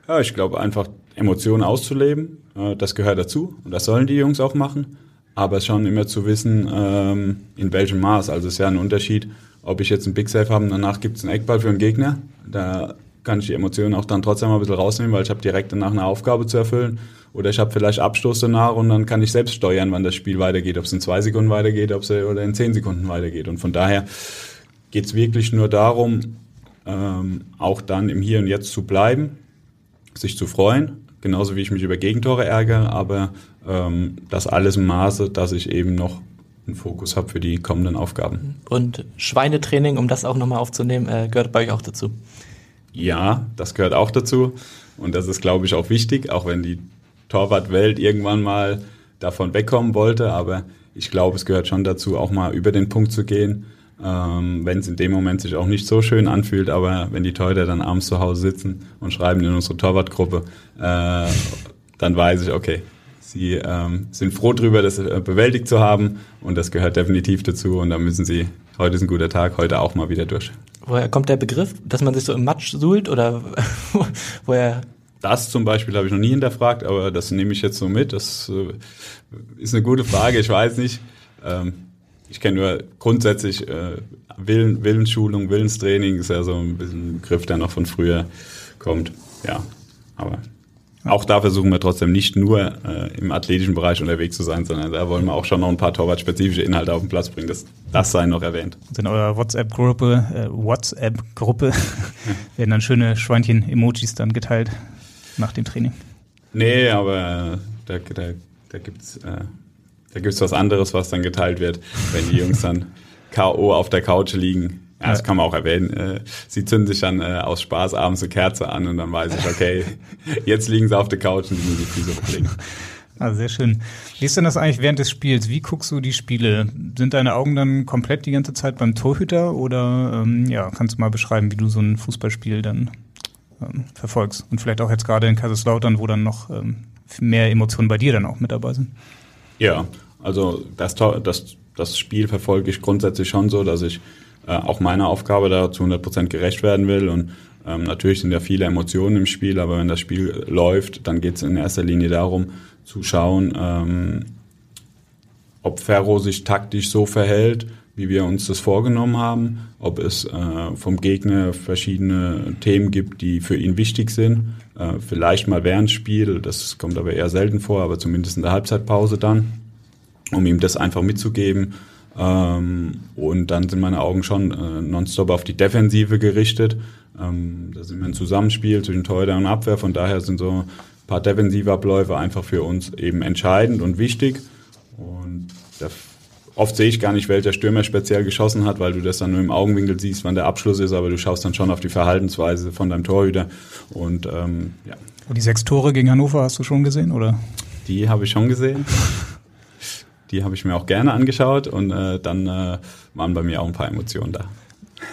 Ja, ich glaube einfach Emotionen auszuleben, äh, das gehört dazu und das sollen die Jungs auch machen. Aber schon immer zu wissen, ähm, in welchem Maß. Also es ist ja ein Unterschied, ob ich jetzt einen Big Save habe und danach gibt es einen Eckball für einen Gegner. Da kann ich die Emotionen auch dann trotzdem mal ein bisschen rausnehmen, weil ich habe direkt danach eine Aufgabe zu erfüllen. Oder ich habe vielleicht Abstoß danach und dann kann ich selbst steuern, wann das Spiel weitergeht, ob es in zwei Sekunden weitergeht, ob es oder in zehn Sekunden weitergeht. Und von daher geht es wirklich nur darum, ähm, auch dann im Hier und Jetzt zu bleiben, sich zu freuen, genauso wie ich mich über Gegentore ärgere, aber ähm, das alles im Maße, dass ich eben noch einen Fokus habe für die kommenden Aufgaben.
Und Schweinetraining, um das auch nochmal aufzunehmen, äh, gehört bei euch auch dazu?
Ja, das gehört auch dazu. Und das ist, glaube ich, auch wichtig, auch wenn die Torwartwelt irgendwann mal davon wegkommen wollte. Aber ich glaube, es gehört schon dazu, auch mal über den Punkt zu gehen, ähm, wenn es in dem Moment sich auch nicht so schön anfühlt. Aber wenn die Torhüter dann abends zu Hause sitzen und schreiben in unsere Torwartgruppe, äh, dann weiß ich, okay, sie ähm, sind froh darüber, das äh, bewältigt zu haben. Und das gehört definitiv dazu. Und da müssen sie, heute ist ein guter Tag, heute auch mal wieder durch.
Woher kommt der Begriff, dass man sich so im Matsch suhlt oder <laughs> woher
das zum Beispiel habe ich noch nie hinterfragt, aber das nehme ich jetzt so mit. Das äh, ist eine gute Frage, ich weiß nicht. Ähm, ich kenne nur grundsätzlich äh, Willen, Willensschulung, Willenstraining ist ja so ein bisschen ein Begriff, der noch von früher kommt. Ja, aber Auch da versuchen wir trotzdem nicht nur äh, im athletischen Bereich unterwegs zu sein, sondern da wollen wir auch schon noch ein paar torwartspezifische Inhalte auf den Platz bringen. Das, das sei noch erwähnt.
Und in eurer WhatsApp-Gruppe, äh, WhatsApp-Gruppe <laughs> werden dann schöne Schweinchen-Emojis dann geteilt nach dem Training.
Nee, aber äh, da, da, da gibt's äh, da gibt's was anderes, was dann geteilt wird, wenn die Jungs dann <laughs> K.O. auf der Couch liegen. Ja, das kann man auch erwähnen. Äh, sie zünden sich dann äh, aus Spaß abends eine Kerze an und dann weiß ich, okay, <laughs> jetzt liegen sie auf der Couch und die müssen die Füße hochlegen.
Ah, sehr schön. Wie ist denn das eigentlich während des Spiels? Wie guckst du die Spiele? Sind deine Augen dann komplett die ganze Zeit beim Torhüter oder ähm, ja, kannst du mal beschreiben, wie du so ein Fußballspiel dann ähm, verfolgst? Und vielleicht auch jetzt gerade in Kaiserslautern, wo dann noch ähm, mehr Emotionen bei dir dann auch mit dabei sind?
Ja, also das, das, das Spiel verfolge ich grundsätzlich schon so, dass ich äh, auch meiner Aufgabe da zu 100 Prozent gerecht werden will. Und ähm, natürlich sind ja viele Emotionen im Spiel, aber wenn das Spiel läuft, dann geht es in erster Linie darum, zu schauen, ähm, ob Ferro sich taktisch so verhält, wie wir uns das vorgenommen haben, ob es äh, vom Gegner verschiedene Themen gibt, die für ihn wichtig sind. Äh, vielleicht mal während Spiel, das kommt aber eher selten vor, aber zumindest in der Halbzeitpause dann, um ihm das einfach mitzugeben. Ähm, und dann sind meine Augen schon äh, nonstop auf die Defensive gerichtet. Ähm, da sind wir ein Zusammenspiel zwischen Torhüter und Abwehr, von daher sind so ein paar Defensivabläufe einfach für uns eben entscheidend und wichtig. Und da Oft sehe ich gar nicht, welcher Stürmer speziell geschossen hat, weil du das dann nur im Augenwinkel siehst, wann der Abschluss ist, aber du schaust dann schon auf die Verhaltensweise von deinem Torhüter. Und ähm, ja.
Die sechs Tore gegen Hannover hast du schon gesehen, oder?
Die habe ich schon gesehen. Die habe ich mir auch gerne angeschaut und äh, dann äh, waren bei mir auch ein paar Emotionen da.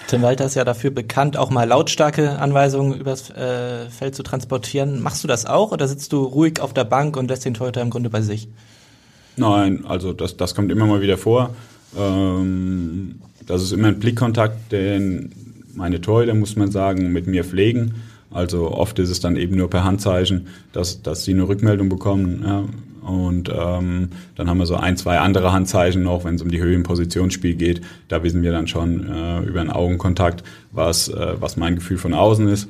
Tim Walter ist ja dafür bekannt, auch mal lautstarke Anweisungen übers äh, Feld zu transportieren. Machst du das auch oder sitzt du ruhig auf der Bank und lässt den Torhüter im Grunde bei sich?
Nein, also das, das kommt immer mal wieder vor. Ähm, das ist immer ein Blickkontakt, den meine Torhüter, muss man sagen, mit mir pflegen. Also oft ist es dann eben nur per Handzeichen, dass, dass sie eine Rückmeldung bekommen. Ja. Und ähm, dann haben wir so ein, zwei andere Handzeichen noch, wenn es um die Höhe im Positionsspiel geht. Da wissen wir dann schon äh, über einen Augenkontakt, was, äh, was mein Gefühl von außen ist.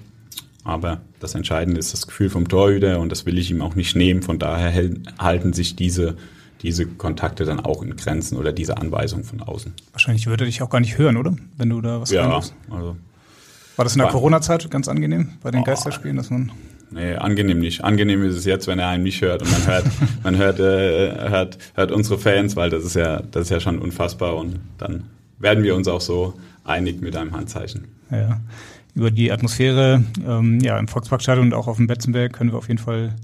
Aber das Entscheidende ist das Gefühl vom Torhüter und das will ich ihm auch nicht nehmen. Von daher halten sich diese diese Kontakte dann auch in Grenzen oder diese Anweisung von außen.
Wahrscheinlich würde er dich auch gar nicht hören, oder? Wenn du da was
Ja, also.
War das in der Corona-Zeit ganz angenehm bei den oh, Geisterspielen, dass man.
Nee, angenehm nicht. Angenehm ist es jetzt, wenn er einen nicht hört und man hört, <laughs> man hört, äh, hört, hört unsere Fans, weil das ist ja, das ist ja schon unfassbar und dann werden wir uns auch so einig mit einem Handzeichen.
Ja. Über die Atmosphäre ähm, ja, im Volksparkstadion und auch auf dem Betzenberg können wir auf jeden Fall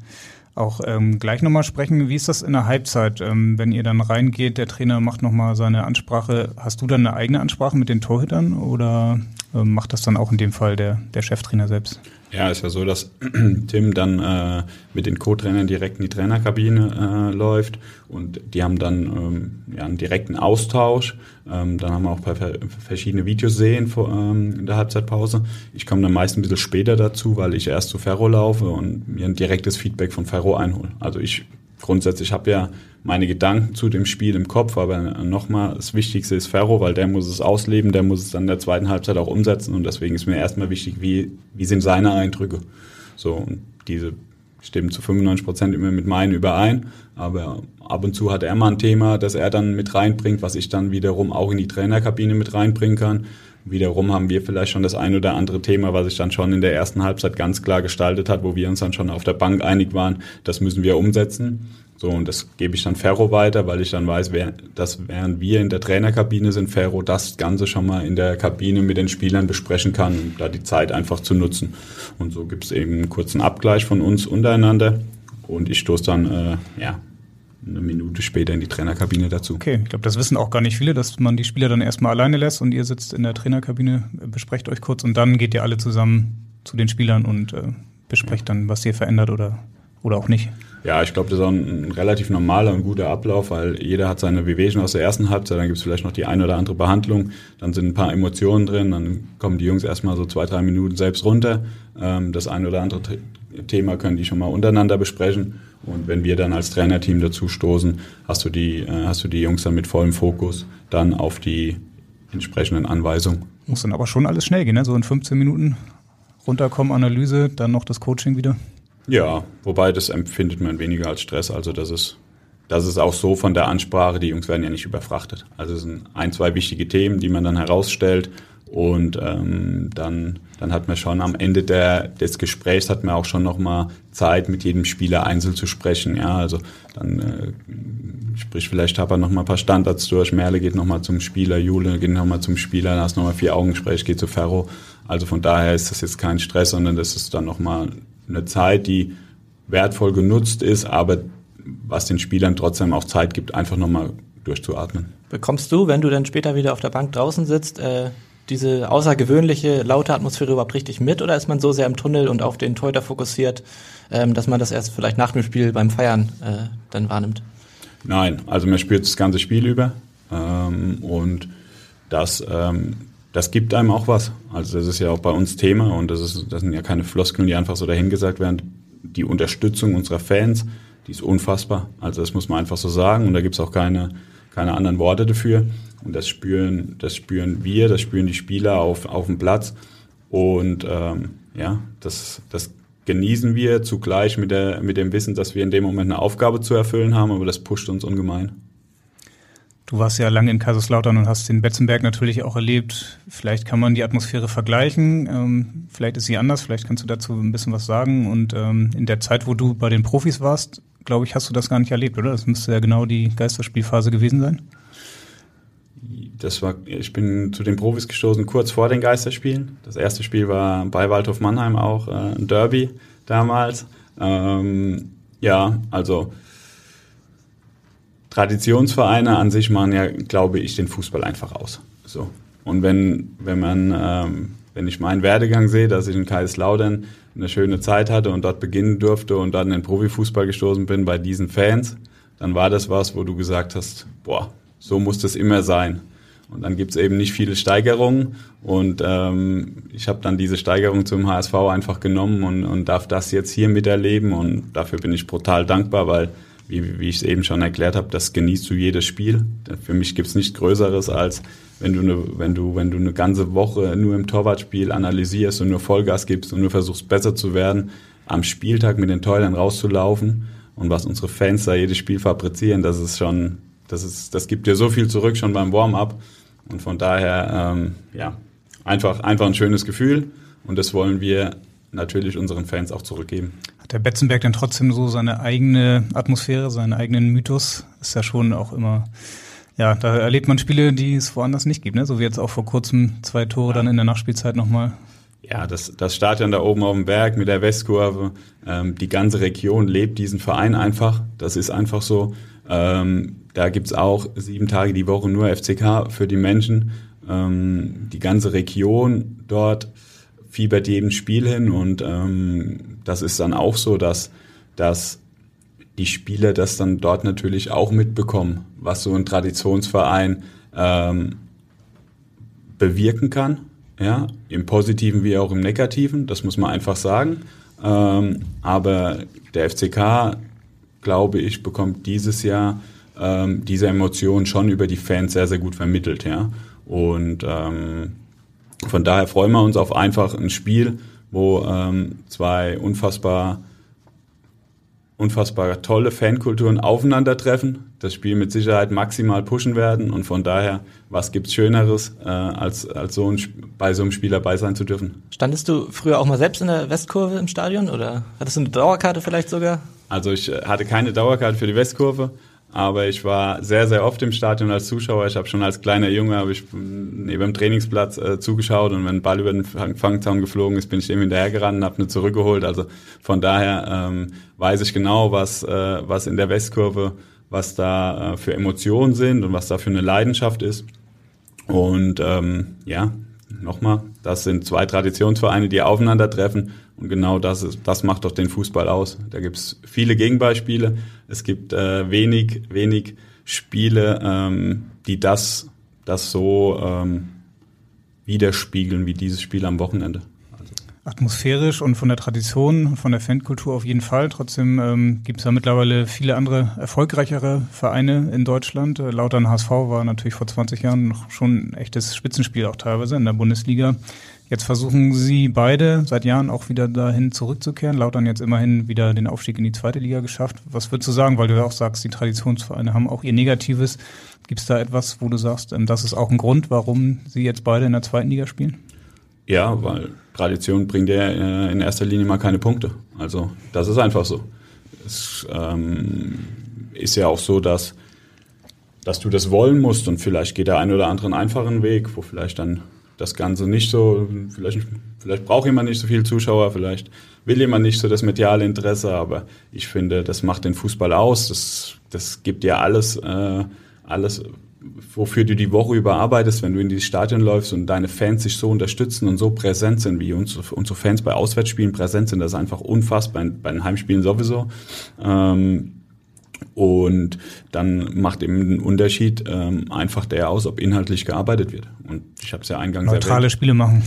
auch ähm, gleich nochmal sprechen. Wie ist das in der Halbzeit, ähm, wenn ihr dann reingeht, der Trainer macht nochmal seine Ansprache. Hast du dann eine eigene Ansprache mit den Torhütern oder ähm, macht das dann auch in dem Fall der, der Cheftrainer selbst?
Ja, ist ja so, dass <clears throat> Tim dann äh, mit den Co-Trainern direkt in die Trainerkabine äh, läuft und die haben dann ähm, ja, einen direkten Austausch. Ähm, dann haben wir auch verschiedene Videos sehen vor, ähm, in der Halbzeitpause. Ich komme dann meist ein bisschen später dazu, weil ich erst zu Ferro laufe und mir ein direktes Feedback von Ferro einhole. Also ich grundsätzlich habe ja meine Gedanken zu dem Spiel im Kopf, aber nochmal, das Wichtigste ist Ferro, weil der muss es ausleben, der muss es dann in der zweiten Halbzeit auch umsetzen und deswegen ist mir erstmal wichtig, wie, wie sind seine Eindrücke. So, und diese stimmen zu 95 Prozent immer mit meinen überein, aber ab und zu hat er mal ein Thema, das er dann mit reinbringt, was ich dann wiederum auch in die Trainerkabine mit reinbringen kann. Wiederum haben wir vielleicht schon das ein oder andere Thema, was sich dann schon in der ersten Halbzeit ganz klar gestaltet hat, wo wir uns dann schon auf der Bank einig waren, das müssen wir umsetzen. So, und das gebe ich dann Ferro weiter, weil ich dann weiß, wer, dass während wir in der Trainerkabine sind, Ferro das Ganze schon mal in der Kabine mit den Spielern besprechen kann, um da die Zeit einfach zu nutzen. Und so gibt es eben einen kurzen Abgleich von uns untereinander. Und ich stoße dann, äh, ja, eine Minute später in die Trainerkabine dazu.
Okay, ich glaube, das wissen auch gar nicht viele, dass man die Spieler dann erstmal alleine lässt und ihr sitzt in der Trainerkabine, besprecht euch kurz und dann geht ihr alle zusammen zu den Spielern und äh, besprecht dann, was ihr verändert oder, oder auch nicht.
Ja, ich glaube, das ist auch ein, ein, relativ normaler und guter Ablauf, weil jeder hat seine Wehwehchen aus der ersten Halbzeit, dann gibt es vielleicht noch die eine oder andere Behandlung, dann sind ein paar Emotionen drin, dann kommen die Jungs erstmal so zwei, drei Minuten selbst runter. Ähm, das eine oder andere Thema können die schon mal untereinander besprechen und wenn wir dann als Trainerteam dazu stoßen, hast du die, äh, hast du die Jungs dann mit vollem Fokus dann auf die entsprechenden Anweisungen.
Muss dann aber schon alles schnell gehen, ne? so in 15 Minuten runterkommen, Analyse, dann noch das Coaching wieder.
Ja, wobei das empfindet man weniger als Stress. Also das ist, das ist auch so von der Ansprache, die Jungs werden ja nicht überfrachtet. Also es sind ein, zwei wichtige Themen, die man dann herausstellt und ähm, dann, dann hat man schon am Ende der, des Gesprächs hat man auch schon nochmal Zeit, mit jedem Spieler einzeln zu sprechen. Ja, also dann äh, sprich vielleicht Tapper nochmal ein paar Standards durch, Merle geht nochmal zum Spieler, Jule geht nochmal zum Spieler, dann hast du nochmal vier Augengespräch, geht zu Ferro. Also von daher ist das jetzt kein Stress, sondern das ist dann nochmal eine Zeit, die wertvoll genutzt ist, aber was den Spielern trotzdem auch Zeit gibt, einfach nochmal durchzuatmen.
Bekommst du, wenn du dann später wieder auf der Bank draußen sitzt, äh, diese außergewöhnliche laute Atmosphäre überhaupt richtig mit oder ist man so sehr im Tunnel und auf den Torhüter fokussiert, ähm, dass man das erst vielleicht nach dem Spiel beim Feiern äh, dann wahrnimmt?
Nein, also man spürt das ganze Spiel über ähm, und das, ähm, das gibt einem auch was. Also das ist ja auch bei uns Thema und das, ist, das sind ja keine Floskeln, die einfach so dahingesagt werden. Die Unterstützung unserer Fans, die ist unfassbar. Also das muss man einfach so sagen und da gibt es auch keine, keine anderen Worte dafür. Und das spüren, das spüren wir, das spüren die Spieler auf, auf dem Platz. Und ähm, ja, das, das genießen wir zugleich mit, der, mit dem Wissen, dass wir in dem Moment eine Aufgabe zu erfüllen haben, aber das pusht uns ungemein.
Du warst ja lange in Kaiserslautern und hast den Betzenberg natürlich auch erlebt. Vielleicht kann man die Atmosphäre vergleichen. Ähm, vielleicht ist sie anders. Vielleicht kannst du dazu ein bisschen was sagen. Und ähm, in der Zeit, wo du bei den Profis warst, glaube ich, hast du das gar nicht erlebt, oder? Das müsste ja genau die Geisterspielphase gewesen sein
das war, ich bin zu den Profis gestoßen kurz vor den Geisterspielen. Das erste Spiel war bei Waldhof Mannheim auch äh, ein Derby damals. Ähm, ja, also Traditionsvereine an sich machen ja, glaube ich, den Fußball einfach aus. So. Und wenn, wenn man, ähm, wenn ich meinen Werdegang sehe, dass ich in Kaiserslautern eine schöne Zeit hatte und dort beginnen durfte und dann in Profifußball gestoßen bin bei diesen Fans, dann war das was, wo du gesagt hast, boah, so muss das immer sein. Und dann gibt's eben nicht viele Steigerungen. Und ähm, ich habe dann diese Steigerung zum HSV einfach genommen und, und darf das jetzt hier miterleben. Und dafür bin ich brutal dankbar, weil, wie, wie ich es eben schon erklärt habe, das genießt du jedes Spiel. Für mich gibt's nichts Größeres, als wenn du, eine, wenn, du, wenn du eine ganze Woche nur im Torwartspiel analysierst und nur Vollgas gibst und nur versuchst besser zu werden, am Spieltag mit den Toilern rauszulaufen. Und was unsere Fans da jedes Spiel fabrizieren, das ist schon, das, ist, das gibt dir so viel zurück schon beim Warm-up. Und von daher, ähm, ja, einfach, einfach ein schönes Gefühl. Und das wollen wir natürlich unseren Fans auch zurückgeben.
Hat der Betzenberg denn trotzdem so seine eigene Atmosphäre, seinen eigenen Mythos? Ist ja schon auch immer, ja, da erlebt man Spiele, die es woanders nicht gibt, ne? So wie jetzt auch vor kurzem zwei Tore dann in der Nachspielzeit nochmal.
Ja, das, das Stadion da oben auf dem Berg mit der Westkurve, ähm, die ganze Region lebt diesen Verein einfach. Das ist einfach so. Ähm, da gibt's auch sieben Tage die Woche nur FCK für die Menschen. Ähm, die ganze Region dort fiebert jedem Spiel hin und ähm, das ist dann auch so, dass, dass die Spieler das dann dort natürlich auch mitbekommen, was so ein Traditionsverein ähm, bewirken kann, ja, im Positiven wie auch im Negativen, das muss man einfach sagen. Ähm, aber der FCK, glaube ich, bekommt dieses Jahr ähm, diese Emotionen schon über die Fans sehr, sehr gut vermittelt. Ja? Und ähm, von daher freuen wir uns auf einfach ein Spiel, wo ähm, zwei unfassbar unfassbar tolle Fankulturen aufeinandertreffen, das Spiel mit Sicherheit maximal pushen werden und von daher, was gibt's Schöneres, äh, als, als so ein, bei so einem Spiel dabei sein zu dürfen?
Standest du früher auch mal selbst in der Westkurve im Stadion oder hattest du eine Dauerkarte vielleicht sogar?
Also ich äh, hatte keine Dauerkarte für die Westkurve, aber ich war sehr, sehr oft im Stadion als Zuschauer. Ich habe schon als kleiner Junge habe ich neben dem Trainingsplatz äh, zugeschaut und wenn ein Ball über den Fangzaun geflogen ist, bin ich dem hinterhergerannt und habe eine zurückgeholt. Also von daher ähm, weiß ich genau, was, äh, was in der Westkurve, was da äh, für Emotionen sind und was da für eine Leidenschaft ist. Und ähm, ja, nochmal, das sind zwei Traditionsvereine, die aufeinandertreffen und genau das, ist, das macht doch den Fußball aus. Da gibt es viele Gegenbeispiele. Es gibt äh, wenig, wenig Spiele, ähm, die das, das so ähm, widerspiegeln wie dieses Spiel am Wochenende.
Atmosphärisch und von der Tradition, von der Fankultur auf jeden Fall. Trotzdem ähm, gibt es ja mittlerweile viele andere erfolgreichere Vereine in Deutschland. Äh, Lautern HSV war natürlich vor 20 Jahren noch schon ein echtes Spitzenspiel auch teilweise in der Bundesliga. Jetzt versuchen Sie beide seit Jahren auch wieder dahin zurückzukehren. Lautern jetzt immerhin wieder den Aufstieg in die zweite Liga geschafft. Was würdest du sagen, weil du ja auch sagst, die Traditionsvereine haben auch ihr Negatives. Gibt es da etwas, wo du sagst, ähm, das ist auch ein Grund, warum Sie jetzt beide in der zweiten Liga spielen?
Ja, weil Tradition bringt ja äh, in erster Linie mal keine Punkte. Also das ist einfach so. Es ähm, ist ja auch so, dass, dass du das wollen musst und vielleicht geht der ein oder andere einen einfachen Weg, wo vielleicht dann das Ganze nicht so, vielleicht, vielleicht braucht jemand nicht so viele Zuschauer, vielleicht will jemand nicht so das mediale Interesse, aber ich finde, das macht den Fußball aus. Das, das gibt ja alles, äh, alles, wofür du die Woche überarbeitest, wenn du in dieses Stadion läufst und deine Fans sich so unterstützen und so präsent sind, wie unsere, unsere Fans bei Auswärtsspielen präsent sind, das ist einfach unfassbar, bei, bei den Heimspielen sowieso. Ähm, und dann macht eben einen Unterschied ähm, einfach der aus, ob inhaltlich gearbeitet wird. Und ich habe es ja eingangs
Neutrale
erwähnt.
Spiele machen.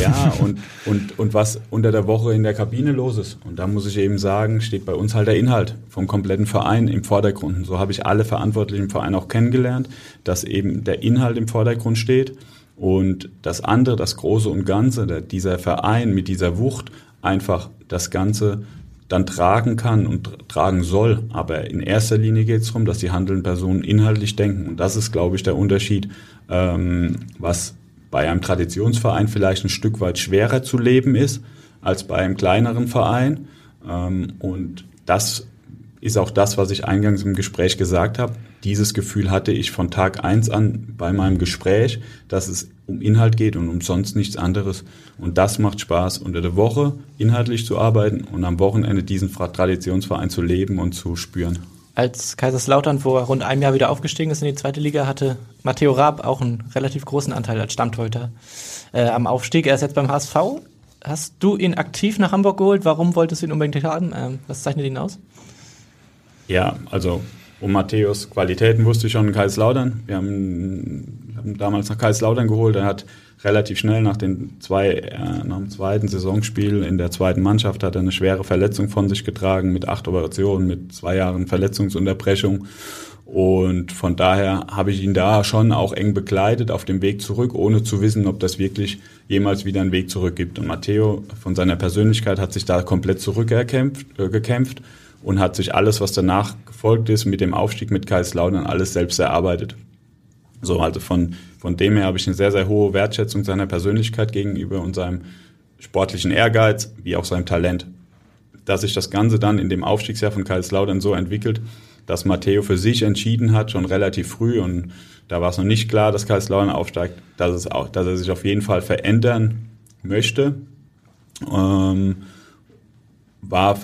Ja, <laughs> und, und, und was unter der Woche in der Kabine los ist. Und da muss ich eben sagen, steht bei uns halt der Inhalt vom kompletten Verein im Vordergrund. Und so habe ich alle Verantwortlichen im Verein auch kennengelernt, dass eben der Inhalt im Vordergrund steht und das andere, das Große und Ganze, dieser Verein mit dieser Wucht einfach das Ganze dann tragen kann und tragen soll. Aber in erster Linie geht es darum, dass die handelnden Personen inhaltlich denken. Und das ist, glaube ich, der Unterschied, ähm, was bei einem Traditionsverein vielleicht ein Stück weit schwerer zu leben ist als bei einem kleineren Verein. Ähm, und das ist auch das, was ich eingangs im Gespräch gesagt habe. Dieses Gefühl hatte ich von Tag eins an bei meinem Gespräch, dass es um Inhalt geht und um sonst nichts anderes. Und das macht Spaß, unter der Woche inhaltlich zu arbeiten und am Wochenende diesen Traditionsverein zu leben und zu spüren.
Als Kaiserslautern vor rund einem Jahr wieder aufgestiegen ist in die zweite Liga, hatte Matteo Raab auch einen relativ großen Anteil als Stammtorhüter äh, am Aufstieg. Er ist jetzt beim HSV. Hast du ihn aktiv nach Hamburg geholt? Warum wolltest du ihn unbedingt haben? Ähm, was zeichnet ihn aus?
Ja, also um Matthäus Qualitäten wusste ich schon in Kaiserslautern. Wir haben, haben damals nach Kaiserslautern geholt. Er hat relativ schnell nach, den zwei, äh, nach dem zweiten Saisonspiel in der zweiten Mannschaft hat er eine schwere Verletzung von sich getragen mit acht Operationen, mit zwei Jahren Verletzungsunterbrechung. Und von daher habe ich ihn da schon auch eng begleitet auf dem Weg zurück, ohne zu wissen, ob das wirklich jemals wieder einen Weg zurück gibt. Und Matteo von seiner Persönlichkeit hat sich da komplett zurückgekämpft äh, gekämpft und hat sich alles, was danach gefolgt ist, mit dem Aufstieg mit Kaiserslautern alles selbst erarbeitet. So, also von, von dem her habe ich eine sehr, sehr hohe Wertschätzung seiner Persönlichkeit gegenüber und seinem sportlichen Ehrgeiz, wie auch seinem Talent. Dass sich das Ganze dann in dem Aufstiegsjahr von Kaiserslautern so entwickelt, dass Matteo für sich entschieden hat, schon relativ früh, und da war es noch nicht klar, dass Kaiserslautern aufsteigt, dass, es auch, dass er sich auf jeden Fall verändern möchte, ähm, war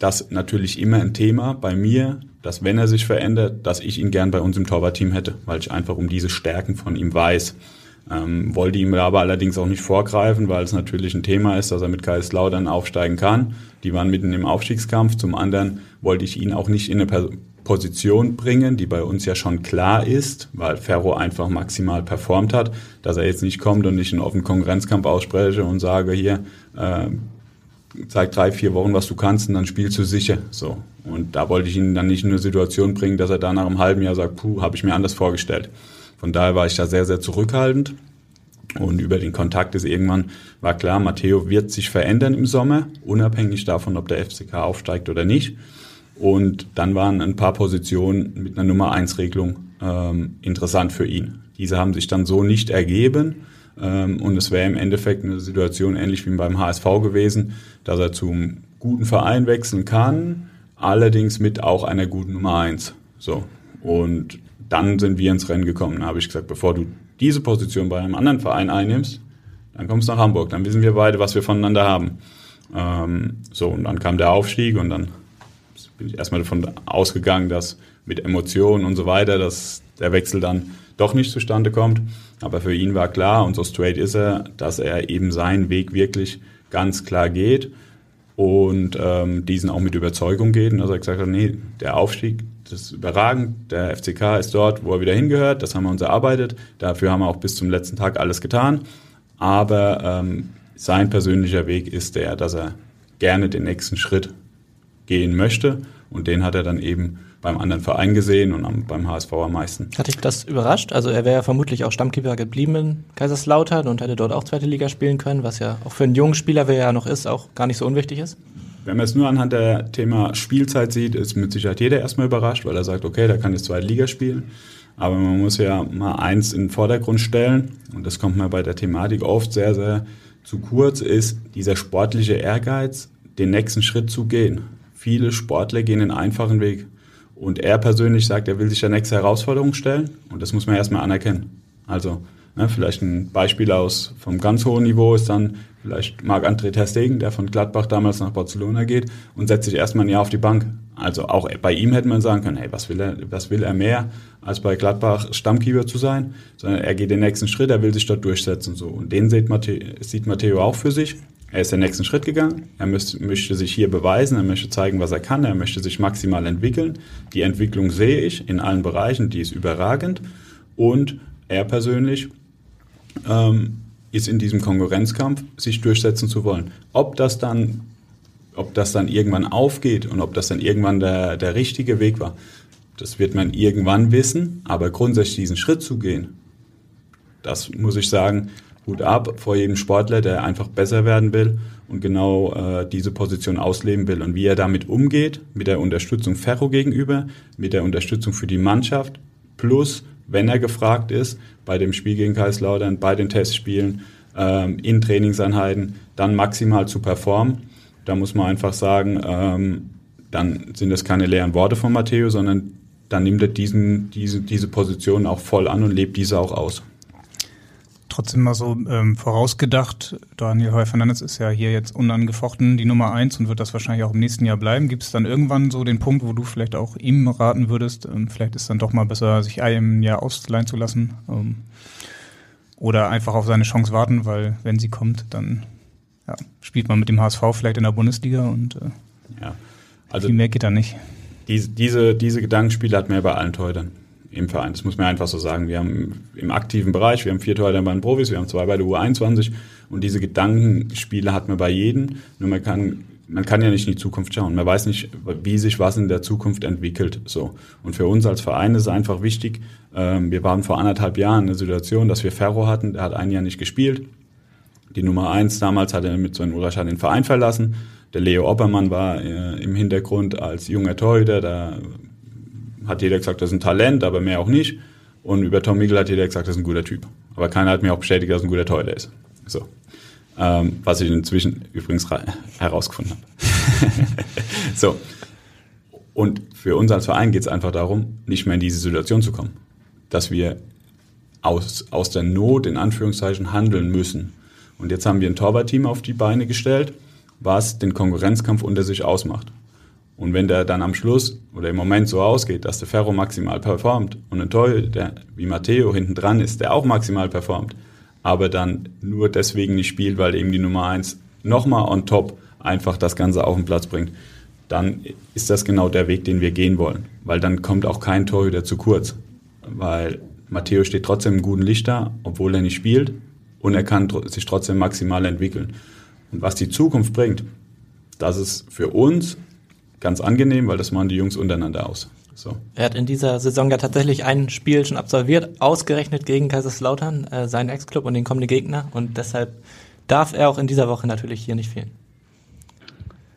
das natürlich immer ein Thema bei mir, dass wenn er sich verändert, dass ich ihn gern bei uns im Torwartteam hätte, weil ich einfach um diese Stärken von ihm weiß. Ähm, wollte ihm aber allerdings auch nicht vorgreifen, weil es natürlich ein Thema ist, dass er mit Kaiserslautern aufsteigen kann. Die waren mitten im Aufstiegskampf. Zum anderen wollte ich ihn auch nicht in eine Position bringen, die bei uns ja schon klar ist, weil Ferro einfach maximal performt hat, dass er jetzt nicht kommt und ich einen offenen Konkurrenzkampf ausspreche und sage hier, äh, zeig drei, vier Wochen, was du kannst und dann spielst du sicher. So. Und da wollte ich ihn dann nicht in eine Situation bringen, dass er da nach einem halben Jahr sagt, puh, habe ich mir anders vorgestellt. Von daher war ich da sehr, sehr zurückhaltend. Und über den Kontakt ist irgendwann, war klar, Matteo wird sich verändern im Sommer, unabhängig davon, ob der FCK aufsteigt oder nicht. Und dann waren ein paar Positionen mit einer Nummer 1 Regelung ähm, interessant für ihn. Diese haben sich dann so nicht ergeben. Ähm, und es wäre im Endeffekt eine Situation ähnlich wie beim HSV gewesen, dass er zum guten Verein wechseln kann, allerdings mit auch einer guten Nummer eins. So. Und dann sind wir ins Rennen gekommen. Da habe ich gesagt, bevor du diese Position bei einem anderen Verein einnimmst, dann kommst du nach Hamburg. Dann wissen wir beide, was wir voneinander haben. Ähm, so, und dann kam der Aufstieg und dann bin ich erstmal davon ausgegangen, dass mit Emotionen und so weiter, dass der Wechsel dann doch nicht zustande kommt. Aber für ihn war klar, und so straight ist er, dass er eben seinen Weg wirklich ganz klar geht und ähm, diesen auch mit Überzeugung geht. Und dass er gesagt hat, nee, der Aufstieg, das ist überragend, der FCK ist dort, wo er wieder hingehört, das haben wir uns erarbeitet, dafür haben wir auch bis zum letzten Tag alles getan. Aber ähm, sein persönlicher Weg ist der, dass er gerne den nächsten Schritt gehen möchte. Und den hat er dann eben beim anderen Verein gesehen und am, beim HSV am meisten.
Hat dich das überrascht? Also er wäre ja vermutlich auch Stammkeeper geblieben in Kaiserslautern und hätte dort auch zweite Liga spielen können, was ja auch für einen jungen Spieler, wer ja noch ist, auch gar nicht so unwichtig ist.
Wenn man es nur anhand der Thema Spielzeit sieht, ist mit Sicherheit jeder erstmal überrascht, weil er sagt, okay, da kann jetzt zweite Liga spielen. Aber man muss ja mal eins in den Vordergrund stellen, und das kommt mir bei der Thematik oft sehr, sehr zu kurz, ist dieser sportliche Ehrgeiz, den nächsten Schritt zu gehen. Viele Sportler gehen den einfachen Weg. Und er persönlich sagt, er will sich der nächste Herausforderung stellen. Und das muss man erstmal anerkennen. Also, ne, vielleicht ein Beispiel aus vom ganz hohen Niveau ist dann vielleicht Marc-André Ter der von Gladbach damals nach Barcelona geht und setzt sich erstmal ein Jahr auf die Bank. Also auch bei ihm hätte man sagen können, hey, was will er, was will er mehr, als bei Gladbach Stammkeeper zu sein, sondern er geht den nächsten Schritt, er will sich dort durchsetzen, so. Und den sieht Matteo, sieht Matteo auch für sich. Er ist den nächsten Schritt gegangen. Er müsste, möchte sich hier beweisen. Er möchte zeigen, was er kann. Er möchte sich maximal entwickeln. Die Entwicklung sehe ich in allen Bereichen. Die ist überragend. Und er persönlich ähm, ist in diesem Konkurrenzkampf, sich durchsetzen zu wollen. Ob das dann, ob das dann irgendwann aufgeht und ob das dann irgendwann der, der richtige Weg war, das wird man irgendwann wissen. Aber grundsätzlich diesen Schritt zu gehen, das muss ich sagen, Hut ab vor jedem Sportler, der einfach besser werden will und genau äh, diese Position ausleben will. Und wie er damit umgeht, mit der Unterstützung Ferro gegenüber, mit der Unterstützung für die Mannschaft, plus, wenn er gefragt ist, bei dem Spiel gegen Kaiserslautern, bei den Testspielen, ähm, in Trainingseinheiten, dann maximal zu performen. Da muss man einfach sagen, ähm, dann sind das keine leeren Worte von Matteo, sondern dann nimmt er diesen, diese, diese Position auch voll an und lebt diese auch aus
trotzdem mal so ähm, vorausgedacht, Daniel Heu Fernandes ist ja hier jetzt unangefochten die Nummer eins und wird das wahrscheinlich auch im nächsten Jahr bleiben. Gibt es dann irgendwann so den Punkt, wo du vielleicht auch ihm raten würdest, ähm, vielleicht ist dann doch mal besser, sich einem Jahr ausleihen zu lassen ähm, oder einfach auf seine Chance warten, weil wenn sie kommt, dann ja, spielt man mit dem HSV vielleicht in der Bundesliga und äh, ja. also viel mehr geht da nicht.
Diese, diese, diese Gedankenspiele hat man ja bei allen Teutern im Verein. Das muss man einfach so sagen. Wir haben im aktiven Bereich, wir haben vier Torhüter bei den Profis, wir haben zwei bei der U21 und diese Gedankenspiele hat man bei jedem. Nur man kann, man kann ja nicht in die Zukunft schauen. Man weiß nicht, wie sich was in der Zukunft entwickelt. So. Und für uns als Verein ist es einfach wichtig. Ähm, wir waren vor anderthalb Jahren in der Situation, dass wir Ferro hatten, der hat ein Jahr nicht gespielt. Die Nummer eins damals hat er mit so einem Uraschat den Verein verlassen. Der Leo Oppermann war äh, im Hintergrund als junger Torhüter, da hat jeder gesagt, das ist ein Talent, aber mehr auch nicht. Und über Tom Miguel hat jeder gesagt, das ist ein guter Typ. Aber keiner hat mir auch bestätigt, dass ein guter Torhüter ist. So. Ähm, was ich inzwischen übrigens <laughs> herausgefunden habe. <laughs> so. Und für uns als Verein geht es einfach darum, nicht mehr in diese Situation zu kommen. Dass wir aus, aus der Not in Anführungszeichen handeln müssen. Und jetzt haben wir ein Torwartteam auf die Beine gestellt, was den Konkurrenzkampf unter sich ausmacht. Und wenn der dann am Schluss oder im Moment so ausgeht, dass der Ferro maximal performt und ein Toll, der wie Matteo hinten dran ist, der auch maximal performt, aber dann nur deswegen nicht spielt, weil eben die Nummer eins nochmal on top einfach das Ganze auf den Platz bringt, dann ist das genau der Weg, den wir gehen wollen. Weil dann kommt auch kein Torhüter zu kurz. Weil Matteo steht trotzdem im guten Licht da, obwohl er nicht spielt und er kann sich trotzdem maximal entwickeln. Und was die Zukunft bringt, das ist für uns ganz angenehm, weil das machen die Jungs untereinander aus. So.
Er hat in dieser Saison ja tatsächlich ein Spiel schon absolviert, ausgerechnet gegen Kaiserslautern, äh, seinen Ex-Club und den kommenden Gegner. Und deshalb darf er auch in dieser Woche natürlich hier nicht fehlen.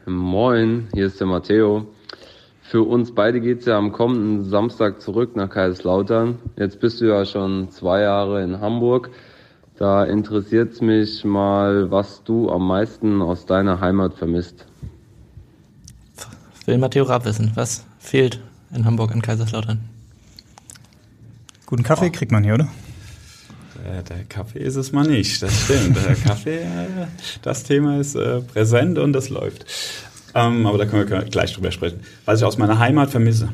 Moin, hier ist der Matteo. Für uns beide geht's ja am kommenden Samstag zurück nach Kaiserslautern. Jetzt bist du ja schon zwei Jahre in Hamburg. Da interessiert's mich mal, was du am meisten aus deiner Heimat vermisst
will Matteo Raab wissen. Was fehlt in Hamburg an Kaiserslautern?
Guten Kaffee oh. kriegt man hier, oder?
Der, der, Kaffee ist es mal nicht, das stimmt. Der Kaffee, äh, das Thema ist äh, präsent und das läuft. Ähm, aber da können wir gleich drüber sprechen. Was ich aus meiner Heimat vermisse,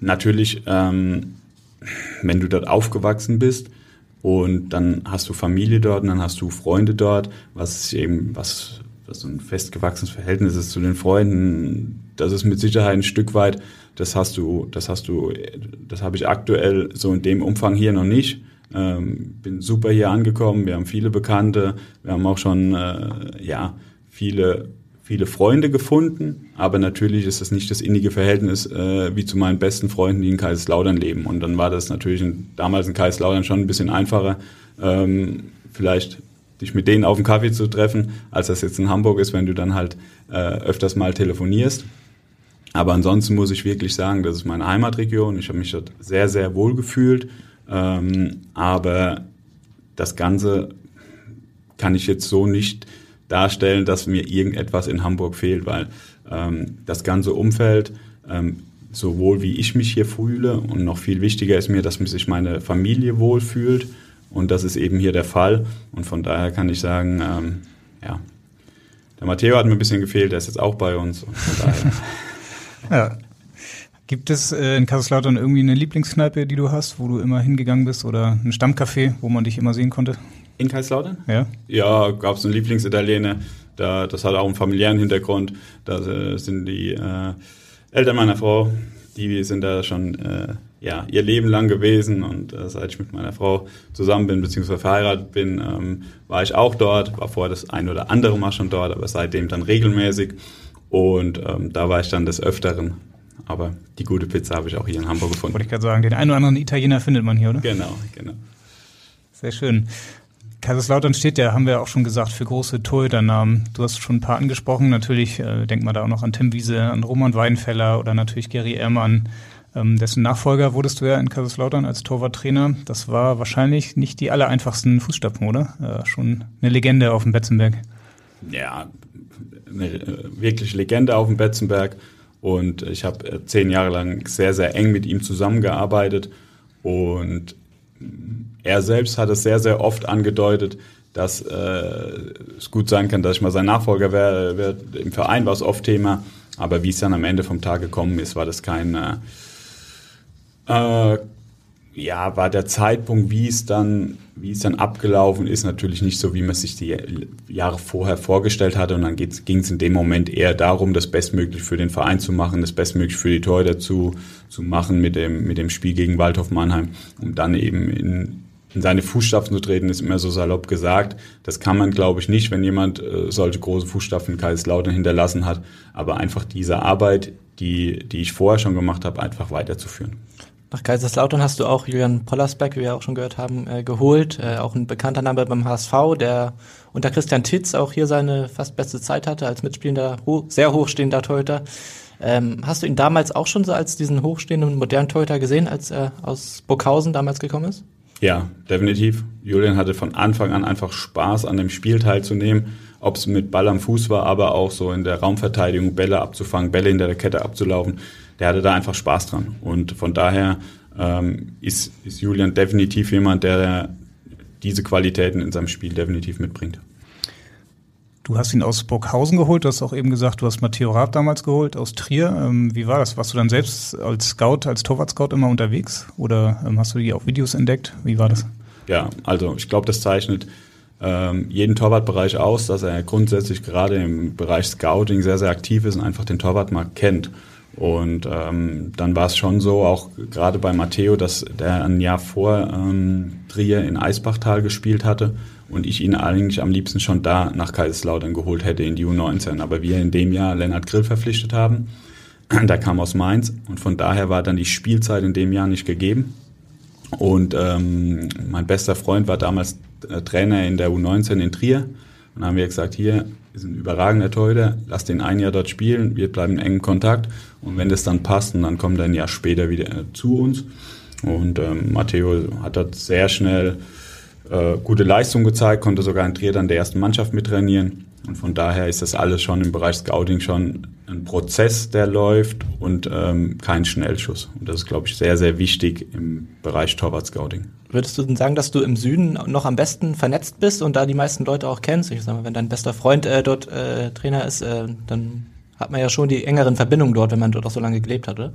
natürlich, ähm, wenn du dort aufgewachsen bist und dann hast du Familie dort und dann hast du Freunde dort, was eben, was was so ein festgewachsenes Verhältnis ist zu den Freunden, das ist mit Sicherheit ein Stück weit, das hast du, das hast du, das habe ich aktuell so in dem Umfang hier noch nicht. Ähm, bin super hier angekommen, wir haben viele Bekannte, wir haben auch schon, äh, ja, viele viele Freunde gefunden, aber natürlich ist das nicht das innige Verhältnis äh, wie zu meinen besten Freunden, die in Kaiserslautern leben. Und dann war das natürlich in, damals in Kaiserslautern schon ein bisschen einfacher, ähm, vielleicht dich mit denen auf den Kaffee zu treffen, als das jetzt in Hamburg ist, wenn du dann halt äh, öfters mal telefonierst. Aber ansonsten muss ich wirklich sagen, das ist meine Heimatregion. Ich habe mich dort sehr, sehr wohl gefühlt. Ähm, aber das Ganze kann ich jetzt so nicht darstellen, dass mir irgendetwas in Hamburg fehlt, weil ähm, das ganze Umfeld, ähm, sowohl wie ich mich hier fühle und noch viel wichtiger ist mir, dass sich meine Familie wohlfühlt und das ist eben hier der Fall und von daher kann ich sagen, ähm, ja, der Matteo hat mir ein bisschen gefehlt, der ist jetzt auch bei uns <laughs>
ja. Gibt es äh, in Kaiserslautern irgendwie eine Lieblingskneipe, die du hast, wo du immer hingegangen bist oder ein Stammcafé, wo man dich immer sehen konnte?
In Kaiserslautern?
Ja.
Ja, gab es einen Lieblingsitaliener. Da, das hat auch einen familiären Hintergrund. Da äh, sind die äh, Eltern meiner Frau, die sind da schon äh, ja, ihr Leben lang gewesen. Und äh, seit ich mit meiner Frau zusammen bin, beziehungsweise verheiratet bin, ähm, war ich auch dort. War vorher das ein oder andere Mal schon dort, aber seitdem dann regelmäßig. Und ähm, da war ich dann des Öfteren. Aber die gute Pizza habe ich auch hier in Hamburg gefunden.
Wollte ich gerade sagen, den einen oder anderen Italiener findet man hier, oder?
Genau, genau.
Sehr schön. Kaiserslautern steht ja, haben wir auch schon gesagt, für große Torhüternamen. Du hast schon ein paar angesprochen. Natürlich äh, denkt man da auch noch an Tim Wiese, an Roman Weidenfeller oder natürlich Gary Ehrmann. Ähm, dessen Nachfolger wurdest du ja in Kaiserslautern als Torwarttrainer. Das war wahrscheinlich nicht die aller einfachsten Fußstapfen, oder? Äh, schon eine Legende auf dem Betzenberg.
Ja, eine äh, wirklich Legende auf dem Betzenberg. Und ich habe äh, zehn Jahre lang sehr, sehr eng mit ihm zusammengearbeitet. Und er selbst hat es sehr, sehr oft angedeutet, dass äh, es gut sein kann, dass ich mal sein Nachfolger wäre. Im Verein war es oft Thema, aber wie es dann am Ende vom Tag gekommen ist, war das kein, äh, äh, ja, war der Zeitpunkt, wie es dann, wie es dann abgelaufen ist, natürlich nicht so, wie man sich die Jahre vorher vorgestellt hatte. Und dann ging es in dem Moment eher darum, das Bestmöglich für den Verein zu machen, das Bestmöglich für die Torhüter zu, zu machen mit dem, mit dem Spiel gegen Waldhof Mannheim, um dann eben in, in seine Fußstapfen zu treten, ist immer so salopp gesagt. Das kann man, glaube ich, nicht, wenn jemand äh, solche große Fußstapfen in Kaiserslautern hinterlassen hat. Aber einfach diese Arbeit, die, die ich vorher schon gemacht habe, einfach weiterzuführen.
Nach Kaiserslautern hast du auch Julian Pollersbeck, wie wir auch schon gehört haben, äh, geholt. Äh, auch ein bekannter Name beim HSV, der unter Christian Titz auch hier seine fast beste Zeit hatte als mitspielender, ho sehr hochstehender Torhüter. Ähm, hast du ihn damals auch schon so als diesen hochstehenden modernen Torhüter gesehen, als er aus Burghausen damals gekommen ist?
Ja, definitiv. Julian hatte von Anfang an einfach Spaß an dem Spiel teilzunehmen, ob es mit Ball am Fuß war, aber auch so in der Raumverteidigung Bälle abzufangen, Bälle hinter der Kette abzulaufen der hatte da einfach Spaß dran. Und von daher ähm, ist, ist Julian definitiv jemand, der diese Qualitäten in seinem Spiel definitiv mitbringt.
Du hast ihn aus Burghausen geholt, du hast auch eben gesagt, du hast Matteo Raab damals geholt aus Trier. Ähm, wie war das? Warst du dann selbst als Scout, als Torwart-Scout immer unterwegs oder ähm, hast du die auf Videos entdeckt? Wie war das?
Ja, also ich glaube, das zeichnet ähm, jeden Torwartbereich aus, dass er grundsätzlich gerade im Bereich Scouting sehr, sehr aktiv ist und einfach den Torwartmarkt kennt. Und ähm, dann war es schon so, auch gerade bei Matteo, dass der ein Jahr vor ähm, Trier in Eisbachtal gespielt hatte und ich ihn eigentlich am liebsten schon da nach Kaiserslautern geholt hätte in die U19. Aber wir in dem Jahr Lennart Grill verpflichtet haben, <clears throat> der kam aus Mainz und von daher war dann die Spielzeit in dem Jahr nicht gegeben. Und ähm, mein bester Freund war damals äh, Trainer in der U19 in Trier. Und dann haben wir gesagt, hier, ist ein überragender Torhüter, lass den ein Jahr dort spielen, wir bleiben in engem Kontakt und wenn das dann passt, dann kommt er ein Jahr später wieder äh, zu uns. Und ähm, Matteo hat dort sehr schnell äh, gute Leistung gezeigt, konnte sogar in Trier dann der ersten Mannschaft mittrainieren. Und von daher ist das alles schon im Bereich Scouting schon ein Prozess, der läuft und ähm, kein Schnellschuss. Und das ist, glaube ich, sehr, sehr wichtig im Bereich Torwart-Scouting.
Würdest du denn sagen, dass du im Süden noch am besten vernetzt bist und da die meisten Leute auch kennst? Ich sag mal, wenn dein bester Freund äh, dort äh, Trainer ist, äh, dann hat man ja schon die engeren Verbindungen dort, wenn man dort auch so lange gelebt hat, oder?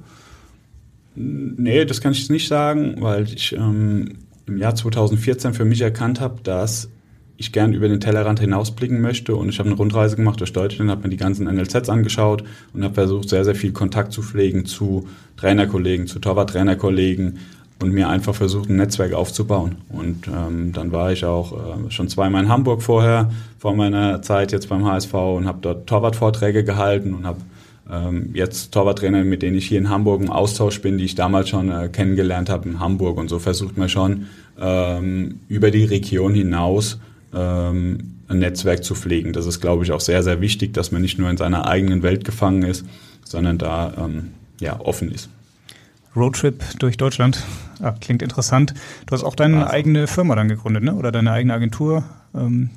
Nee, das kann ich nicht sagen, weil ich ähm, im Jahr 2014 für mich erkannt habe, dass ich gern über den Tellerrand hinausblicken möchte und ich habe eine Rundreise gemacht durch Deutschland, habe mir die ganzen NLZs angeschaut und habe versucht, sehr, sehr viel Kontakt zu pflegen zu Trainerkollegen, zu Torwarttrainerkollegen, und mir einfach versucht, ein Netzwerk aufzubauen. Und ähm, dann war ich auch äh, schon zweimal in Hamburg vorher, vor meiner Zeit jetzt beim HSV und habe dort Torwartvorträge gehalten und habe jetzt Torwarttrainer, mit denen ich hier in Hamburg im Austausch bin, die ich damals schon äh, kennengelernt habe in Hamburg. Und so versucht man schon ähm, über die Region hinaus ähm, ein Netzwerk zu pflegen. Das ist, glaube ich, auch sehr, sehr wichtig, dass man nicht nur in seiner eigenen Welt gefangen ist, sondern da ähm, ja, offen ist.
Roadtrip durch Deutschland. Ah, klingt interessant. Du hast auch deine also. eigene Firma dann gegründet, ne? Oder deine eigene Agentur. Ähm,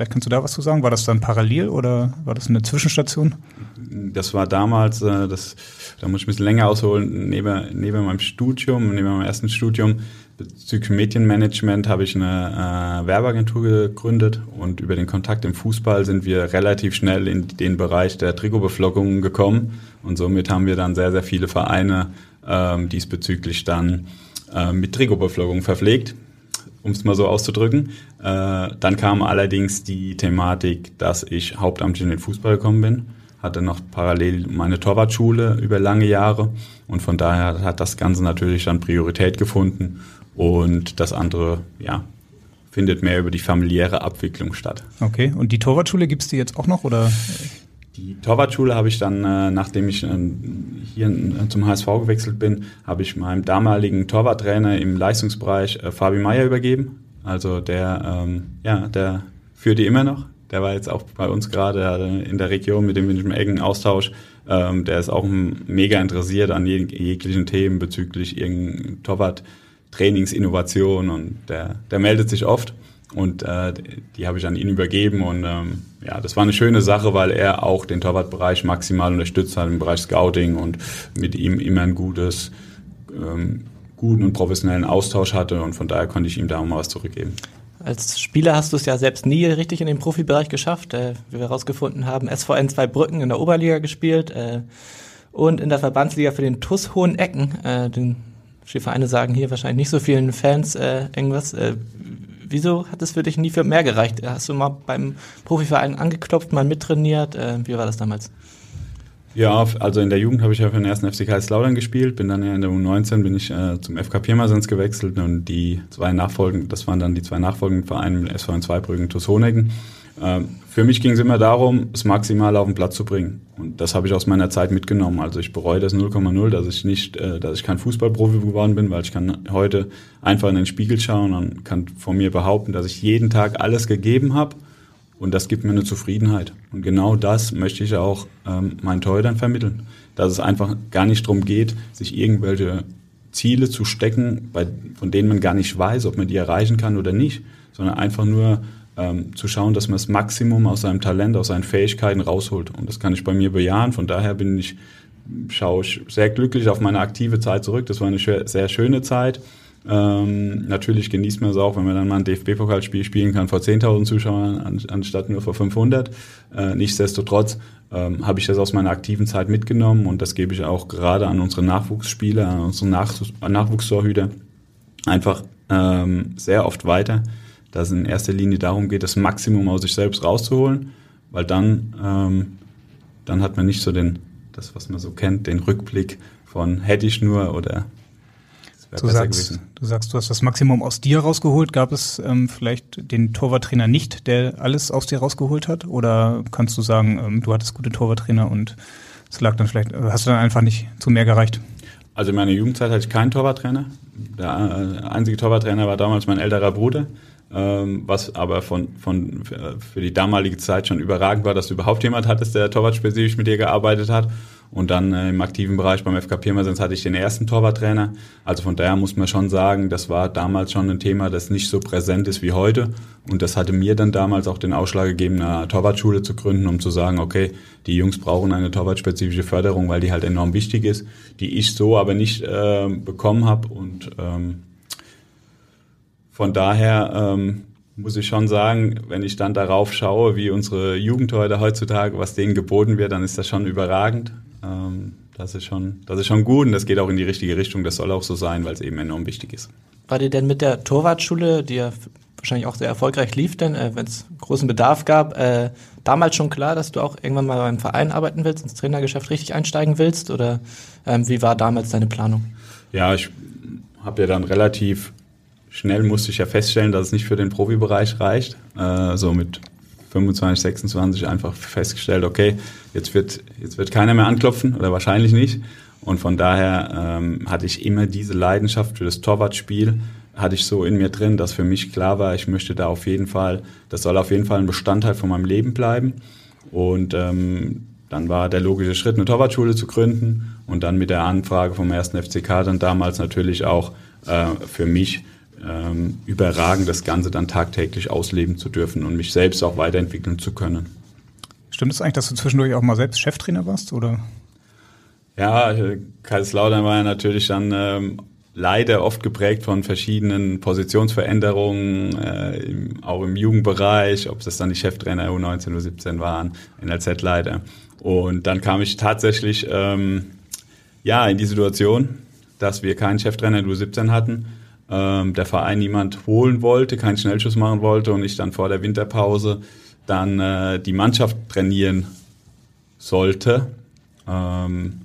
vielleicht kannst du da was zu sagen. War das dann parallel oder war das eine Zwischenstation?
Das war damals, äh, das, da muss ich ein bisschen länger ausholen, neben, neben meinem Studium, neben meinem ersten Studium bezüglich Medienmanagement habe ich eine äh, Werbeagentur gegründet und über den Kontakt im Fußball sind wir relativ schnell in den Bereich der Trikotbeflockung gekommen und somit haben wir dann sehr, sehr viele Vereine ähm, diesbezüglich dann äh, mit Trikotbeflockung verpflegt, um es mal so auszudrücken. Äh, dann kam allerdings die Thematik, dass ich hauptamtlich in den Fußball gekommen bin, hatte noch parallel meine Torwartschule über lange Jahre und von daher hat das Ganze natürlich dann Priorität gefunden und das andere, ja, findet mehr über die familiäre Abwicklung statt.
Okay, und die Torwartschule es die jetzt auch noch oder?
Die Torwartschule habe ich dann, äh, nachdem ich äh, hier äh, zum HSV gewechselt bin, habe ich meinem damaligen Torwarttrainer im Leistungsbereich äh, Fabi Meyer übergeben. Also der, ähm, ja, der führt die immer noch. Der war jetzt auch bei uns gerade in der Region, mit dem bin ich im engen Austausch. Ähm, der ist auch mega interessiert an jeg jeglichen Themen bezüglich irgendein Torwart-Trainingsinnovation und der, der meldet sich oft und äh, die habe ich an ihn übergeben und ähm, ja, das war eine schöne Sache, weil er auch den Torwartbereich maximal unterstützt hat im Bereich Scouting und mit ihm immer ein gutes, ähm, guten und professionellen Austausch hatte und von daher konnte ich ihm da auch mal was zurückgeben.
Als Spieler hast du es ja selbst nie richtig in den Profibereich geschafft. Äh, wie wir herausgefunden haben, SVN zwei Brücken in der Oberliga gespielt äh, und in der Verbandsliga für den TUS Hohenecken. Äh, den Vereine sagen hier wahrscheinlich nicht so vielen Fans äh, irgendwas. Wieso hat es für dich nie für mehr gereicht? Hast du mal beim Profiverein angeklopft, mal mittrainiert? Äh, wie war das damals?
Ja, also in der Jugend habe ich ja für den ersten FC Kaiserslautern gespielt, bin dann ja in der U19 bin ich äh, zum FK Pirmasens gewechselt und die zwei nachfolgenden, das waren dann die zwei nachfolgenden Vereine SV in Zweibrücken, TuS Honecken. Ähm, für mich ging es immer darum, es maximal auf den Platz zu bringen. Und das habe ich aus meiner Zeit mitgenommen. Also ich bereue das 0,0, dass ich nicht, äh, dass ich kein Fußballprofi geworden bin, weil ich kann heute einfach in den Spiegel schauen und kann von mir behaupten, dass ich jeden Tag alles gegeben habe. Und das gibt mir eine Zufriedenheit. Und genau das möchte ich auch ähm, meinen Torhütern vermitteln. Dass es einfach gar nicht darum geht, sich irgendwelche Ziele zu stecken, von denen man gar nicht weiß, ob man die erreichen kann oder nicht, sondern einfach nur ähm, zu schauen, dass man das Maximum aus seinem Talent, aus seinen Fähigkeiten rausholt. Und das kann ich bei mir bejahen. Von daher bin ich, schaue ich sehr glücklich auf meine aktive Zeit zurück. Das war eine sehr schöne Zeit. Ähm, natürlich genießt man es auch, wenn man dann mal ein DFB-Pokalspiel spielen kann vor 10.000 Zuschauern anstatt nur vor 500. Äh, nichtsdestotrotz ähm, habe ich das aus meiner aktiven Zeit mitgenommen und das gebe ich auch gerade an unsere Nachwuchsspieler, an unsere Nach Nachwuchstorhüter einfach ähm, sehr oft weiter dass es in erster Linie darum geht, das Maximum aus sich selbst rauszuholen, weil dann, ähm, dann hat man nicht so den, das, was man so kennt, den Rückblick von hätte ich nur oder
Du sagst, du sagst, du hast das Maximum aus dir rausgeholt. Gab es ähm, vielleicht den Torwarttrainer nicht, der alles aus dir rausgeholt hat? Oder kannst du sagen, ähm, du hattest gute Torwarttrainer und es lag dann vielleicht, hast du dann einfach nicht zu mehr gereicht?
Also in meiner Jugendzeit hatte ich keinen Torwarttrainer. Der äh, einzige Torwarttrainer war damals mein älterer Bruder was aber von, von, für die damalige Zeit schon überragend war, dass du überhaupt jemand hattest, der torwartspezifisch mit dir gearbeitet hat. Und dann äh, im aktiven Bereich beim FK Pirmasens hatte ich den ersten Torwarttrainer. Also von daher muss man schon sagen, das war damals schon ein Thema, das nicht so präsent ist wie heute. Und das hatte mir dann damals auch den Ausschlag gegeben, eine Torwartschule zu gründen, um zu sagen, okay, die Jungs brauchen eine torwartspezifische Förderung, weil die halt enorm wichtig ist, die ich so aber nicht äh, bekommen habe. Und ähm, von daher ähm, muss ich schon sagen, wenn ich dann darauf schaue, wie unsere Jugendhäuser heutzutage, was denen geboten wird, dann ist das schon überragend. Ähm, das ist schon, das ist schon gut und das geht auch in die richtige Richtung. Das soll auch so sein, weil es eben enorm wichtig ist.
War dir denn mit der Torwartschule, die ja wahrscheinlich auch sehr erfolgreich lief, denn äh, wenn es großen Bedarf gab, äh, damals schon klar, dass du auch irgendwann mal beim Verein arbeiten willst, ins Trainergeschäft richtig einsteigen willst? Oder ähm, wie war damals deine Planung?
Ja, ich habe ja dann relativ schnell musste ich ja feststellen, dass es nicht für den Profibereich reicht. Äh, so mit 25, 26 einfach festgestellt, okay, jetzt wird, jetzt wird keiner mehr anklopfen oder wahrscheinlich nicht. Und von daher ähm, hatte ich immer diese Leidenschaft für das Torwartspiel, hatte ich so in mir drin, dass für mich klar war, ich möchte da auf jeden Fall, das soll auf jeden Fall ein Bestandteil von meinem Leben bleiben. Und ähm, dann war der logische Schritt, eine Torwartschule zu gründen und dann mit der Anfrage vom ersten FCK dann damals natürlich auch äh, für mich ähm, überragend, das Ganze dann tagtäglich ausleben zu dürfen und mich selbst auch weiterentwickeln zu können.
Stimmt es eigentlich, dass du zwischendurch auch mal selbst Cheftrainer warst, oder?
Ja, Kaiserslautern war ja natürlich dann ähm, leider oft geprägt von verschiedenen Positionsveränderungen, äh, im, auch im Jugendbereich, ob das dann die Cheftrainer U19, U17 waren, NLZ-Leiter. Und dann kam ich tatsächlich ähm, ja in die Situation, dass wir keinen Cheftrainer in U17 hatten ähm, der Verein niemand holen wollte, keinen Schnellschuss machen wollte und ich dann vor der Winterpause dann äh, die Mannschaft trainieren sollte. Ähm,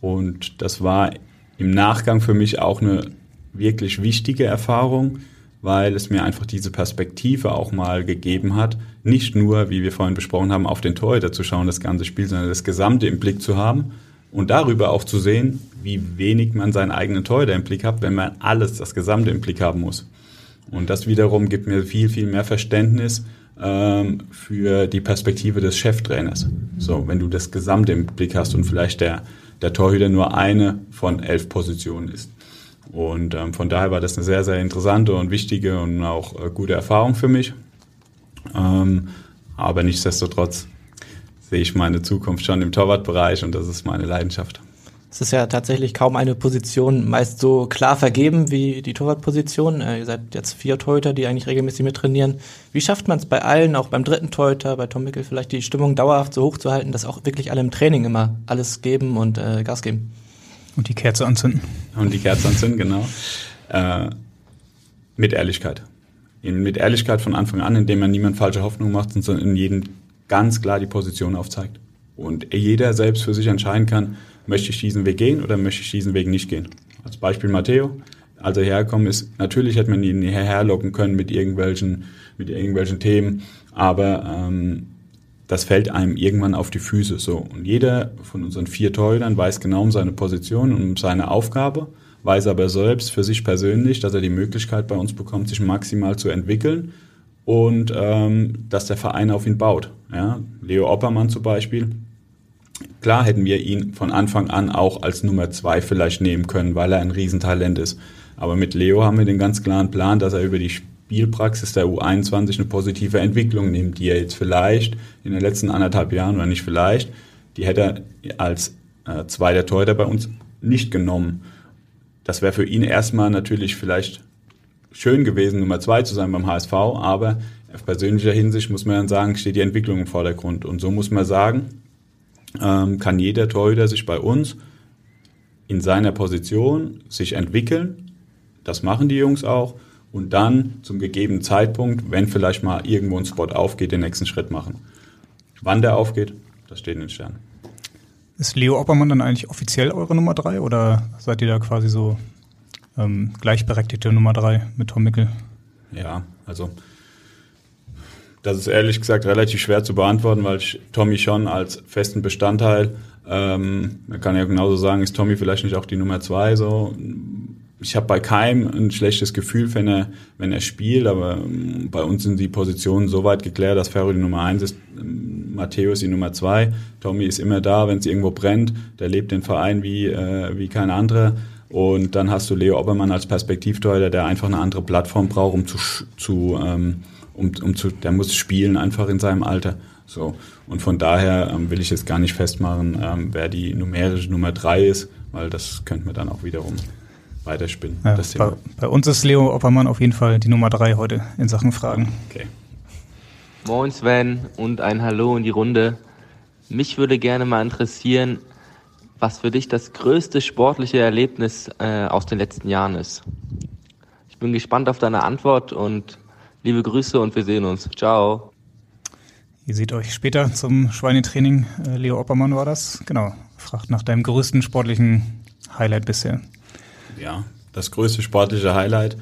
und das war im Nachgang für mich auch eine wirklich wichtige Erfahrung, weil es mir einfach diese Perspektive auch mal gegeben hat, nicht nur, wie wir vorhin besprochen haben, auf den Torhüter zu schauen, das ganze Spiel, sondern das Gesamte im Blick zu haben und darüber auch zu sehen, wie wenig man seinen eigenen Torhüter im Blick hat, wenn man alles, das Gesamte im Blick haben muss. Und das wiederum gibt mir viel, viel mehr Verständnis ähm, für die Perspektive des Cheftrainers. So, wenn du das Gesamte im Blick hast und vielleicht der, der Torhüter nur eine von elf Positionen ist. Und ähm, von daher war das eine sehr, sehr interessante und wichtige und auch äh, gute Erfahrung für mich. Ähm, aber nichtsdestotrotz sehe ich meine Zukunft schon im Torwartbereich und das ist meine Leidenschaft.
Es ist ja tatsächlich kaum eine Position meist so klar vergeben wie die Torwartposition. Äh, ihr seid jetzt vier Torhüter, die eigentlich regelmäßig mittrainieren. Wie schafft man es bei allen, auch beim dritten Torhüter, bei Tom Mickel vielleicht die Stimmung dauerhaft so hoch zu halten, dass auch wirklich alle im Training immer alles geben und äh, Gas geben?
Und die Kerze anzünden.
Und die Kerze anzünden, genau. Äh, mit Ehrlichkeit. In, mit Ehrlichkeit von Anfang an, indem man niemand falsche Hoffnung macht, sondern in jedem ganz klar die Position aufzeigt. Und jeder selbst für sich entscheiden kann, möchte ich diesen Weg gehen oder möchte ich diesen Weg nicht gehen. Als Beispiel Matteo, als er hergekommen ist, natürlich hätte man ihn herlocken können mit irgendwelchen, mit irgendwelchen Themen, aber ähm, das fällt einem irgendwann auf die Füße so. Und jeder von unseren vier Torhütern weiß genau um seine Position und um seine Aufgabe, weiß aber selbst für sich persönlich, dass er die Möglichkeit bei uns bekommt, sich maximal zu entwickeln und ähm, dass der Verein auf ihn baut. Ja? Leo Oppermann zum Beispiel. Klar hätten wir ihn von Anfang an auch als Nummer zwei vielleicht nehmen können, weil er ein Riesentalent ist. Aber mit Leo haben wir den ganz klaren Plan, dass er über die Spielpraxis der U21 eine positive Entwicklung nimmt, die er jetzt vielleicht in den letzten anderthalb Jahren oder nicht vielleicht, die hätte er als äh, zweiter Torhüter bei uns nicht genommen. Das wäre für ihn erstmal natürlich vielleicht schön gewesen, Nummer zwei zu sein beim HSV, aber auf persönlicher Hinsicht muss man dann sagen, steht die Entwicklung im Vordergrund. Und so muss man sagen, ähm, kann jeder Torhüter sich bei uns in seiner Position sich entwickeln. Das machen die Jungs auch. Und dann zum gegebenen Zeitpunkt, wenn vielleicht mal irgendwo ein Spot aufgeht, den nächsten Schritt machen. Wann der aufgeht, das steht in den Sternen.
Ist Leo Oppermann dann eigentlich offiziell eure Nummer drei oder seid ihr da quasi so ähm, gleichberechtigte Nummer drei mit Tom Mickel?
Ja, also das ist ehrlich gesagt relativ schwer zu beantworten, weil ich Tommy schon als festen Bestandteil, ähm, man kann ja genauso sagen, ist Tommy vielleicht nicht auch die Nummer zwei so. Ich habe bei keinem ein schlechtes Gefühl, wenn er, wenn er spielt, aber ähm, bei uns sind die Positionen so weit geklärt, dass Ferro die Nummer eins ist, ähm, Matteo ist die Nummer zwei, Tommy ist immer da, wenn es irgendwo brennt, der lebt den Verein wie, äh, wie kein anderer. Und dann hast du Leo Obermann als Perspektivtorhüter, der einfach eine andere Plattform braucht, um zu, zu ähm, um, um zu, der muss spielen einfach in seinem Alter. So. Und von daher ähm, will ich jetzt gar nicht festmachen, ähm, wer die numerische Nummer drei ist, weil das könnte man dann auch wiederum weiterspinnen.
Ja, bei, bei, uns ist Leo Oppermann auf jeden Fall die Nummer drei heute in Sachen Fragen.
Okay. Moin Sven und ein Hallo in die Runde. Mich würde gerne mal interessieren, was für dich das größte sportliche Erlebnis äh, aus den letzten Jahren ist. Ich bin gespannt auf deine Antwort und liebe Grüße und wir sehen uns. Ciao.
Ihr seht euch später zum Schweinetraining. Äh, Leo Oppermann war das. Genau. Fragt nach deinem größten sportlichen Highlight bisher.
Ja, das größte sportliche Highlight.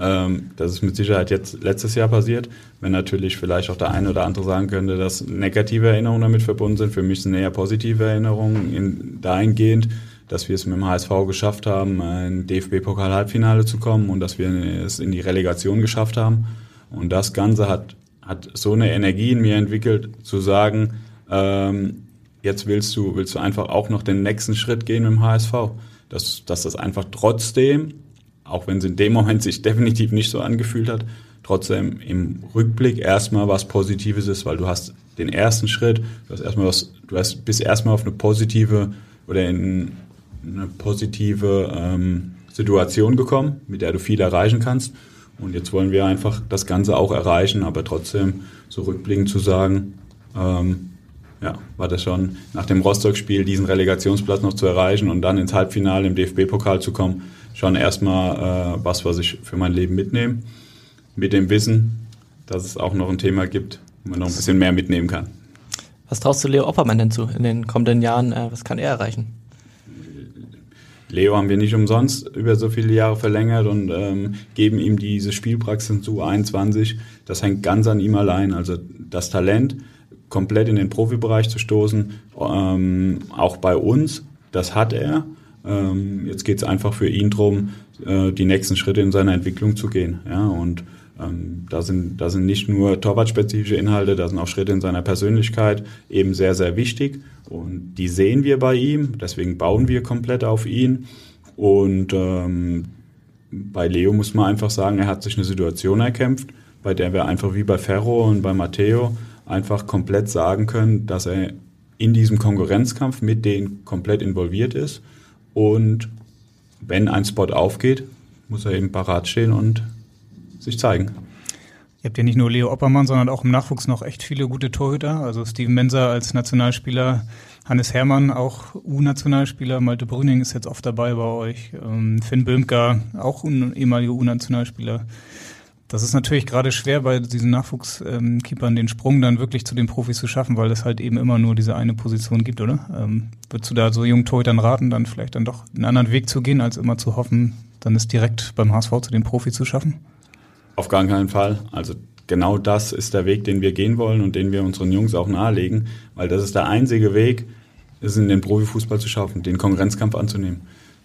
Ähm, das ist mit Sicherheit jetzt letztes Jahr passiert. Wenn natürlich vielleicht auch der eine oder andere sagen könnte, dass negative Erinnerungen damit verbunden sind. Für mich sind eher positive Erinnerungen in, dahingehend, dass wir es mit dem HSV geschafft haben, ein DFB-Pokal-Halbfinale zu kommen und dass wir es in die Relegation geschafft haben. Und das Ganze hat, hat so eine Energie in mir entwickelt, zu sagen, ähm, jetzt willst du, willst du einfach auch noch den nächsten Schritt gehen mit dem HSV. Dass, dass das einfach trotzdem, auch wenn es in dem Moment sich definitiv nicht so angefühlt hat, trotzdem im Rückblick erstmal was Positives ist, weil du hast den ersten Schritt, du hast erstmal was, du hast, bist erstmal auf eine positive oder in eine positive ähm, Situation gekommen, mit der du viel erreichen kannst. Und jetzt wollen wir einfach das Ganze auch erreichen, aber trotzdem so rückblickend zu sagen, ähm, ja, war das schon nach dem Rostock-Spiel diesen Relegationsplatz noch zu erreichen und dann ins Halbfinale im DFB-Pokal zu kommen, schon erstmal äh, was, was ich für mein Leben mitnehme. Mit dem Wissen, dass es auch noch ein Thema gibt, wo man noch ein bisschen mehr mitnehmen kann.
Was traust du Leo Oppermann denn zu in den kommenden Jahren? Äh, was kann er erreichen?
Leo haben wir nicht umsonst über so viele Jahre verlängert und ähm, geben ihm diese Spielpraxis zu 21. Das hängt ganz an ihm allein. Also das Talent, komplett in den Profibereich zu stoßen, ähm, auch bei uns, das hat er. Ähm, jetzt geht es einfach für ihn darum, äh, die nächsten Schritte in seiner Entwicklung zu gehen. Ja, und ähm, da, sind, da sind nicht nur torwartspezifische Inhalte, da sind auch Schritte in seiner Persönlichkeit eben sehr, sehr wichtig. Und die sehen wir bei ihm, deswegen bauen wir komplett auf ihn. Und ähm, bei Leo muss man einfach sagen, er hat sich eine Situation erkämpft, bei der wir einfach wie bei Ferro und bei Matteo einfach komplett sagen können, dass er in diesem Konkurrenzkampf mit denen komplett involviert ist. Und wenn ein Spot aufgeht, muss er eben parat stehen und sich zeigen.
Ihr habt ja nicht nur Leo Oppermann, sondern auch im Nachwuchs noch echt viele gute Torhüter. Also Steven Menser als Nationalspieler, Hannes Hermann auch U-Nationalspieler, Malte Brüning ist jetzt oft dabei bei euch, ähm, Finn Böhmker auch ein ehemaliger U-Nationalspieler. Das ist natürlich gerade schwer bei diesen Nachwuchskeepern den Sprung dann wirklich zu den Profis zu schaffen, weil es halt eben immer nur diese eine Position gibt, oder? Ähm, würdest du da so jungen Torhütern raten, dann vielleicht dann doch einen anderen Weg zu gehen, als immer zu hoffen, dann ist direkt beim HSV zu den Profis zu schaffen?
Auf gar keinen Fall. Also genau das ist der Weg, den wir gehen wollen und den wir unseren Jungs auch nahelegen, weil das ist der einzige Weg, es in den Profifußball zu schaffen, den Konkurrenzkampf anzunehmen.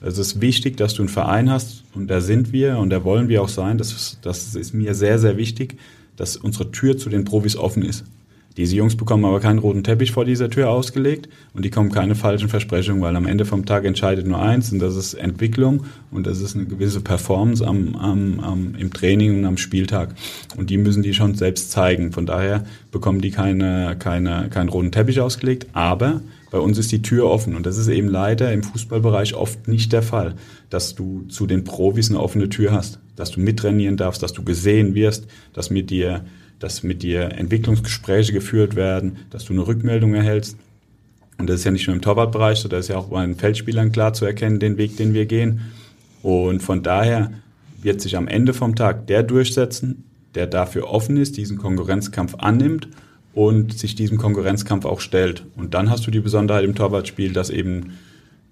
Es ist wichtig, dass du einen Verein hast und da sind wir und da wollen wir auch sein. Das, ist, das ist mir sehr, sehr wichtig, dass unsere Tür zu den Profis offen ist. Diese Jungs bekommen aber keinen roten Teppich vor dieser Tür ausgelegt und die kommen keine falschen Versprechungen, weil am Ende vom Tag entscheidet nur eins und das ist Entwicklung und das ist eine gewisse Performance am, am, am, im Training und am Spieltag. Und die müssen die schon selbst zeigen. Von daher bekommen die keine, keine, keinen roten Teppich ausgelegt, aber bei uns ist die Tür offen und das ist eben leider im Fußballbereich oft nicht der Fall, dass du zu den Profis eine offene Tür hast, dass du mittrainieren darfst, dass du gesehen wirst, dass mit dir, dass mit dir Entwicklungsgespräche geführt werden, dass du eine Rückmeldung erhältst. Und das ist ja nicht nur im Torwartbereich, sondern das ist ja auch bei den Feldspielern klar zu erkennen, den Weg, den wir gehen. Und von daher wird sich am Ende vom Tag der durchsetzen, der dafür offen ist, diesen Konkurrenzkampf annimmt und sich diesem Konkurrenzkampf auch stellt. Und dann hast du die Besonderheit im Torwartspiel, dass eben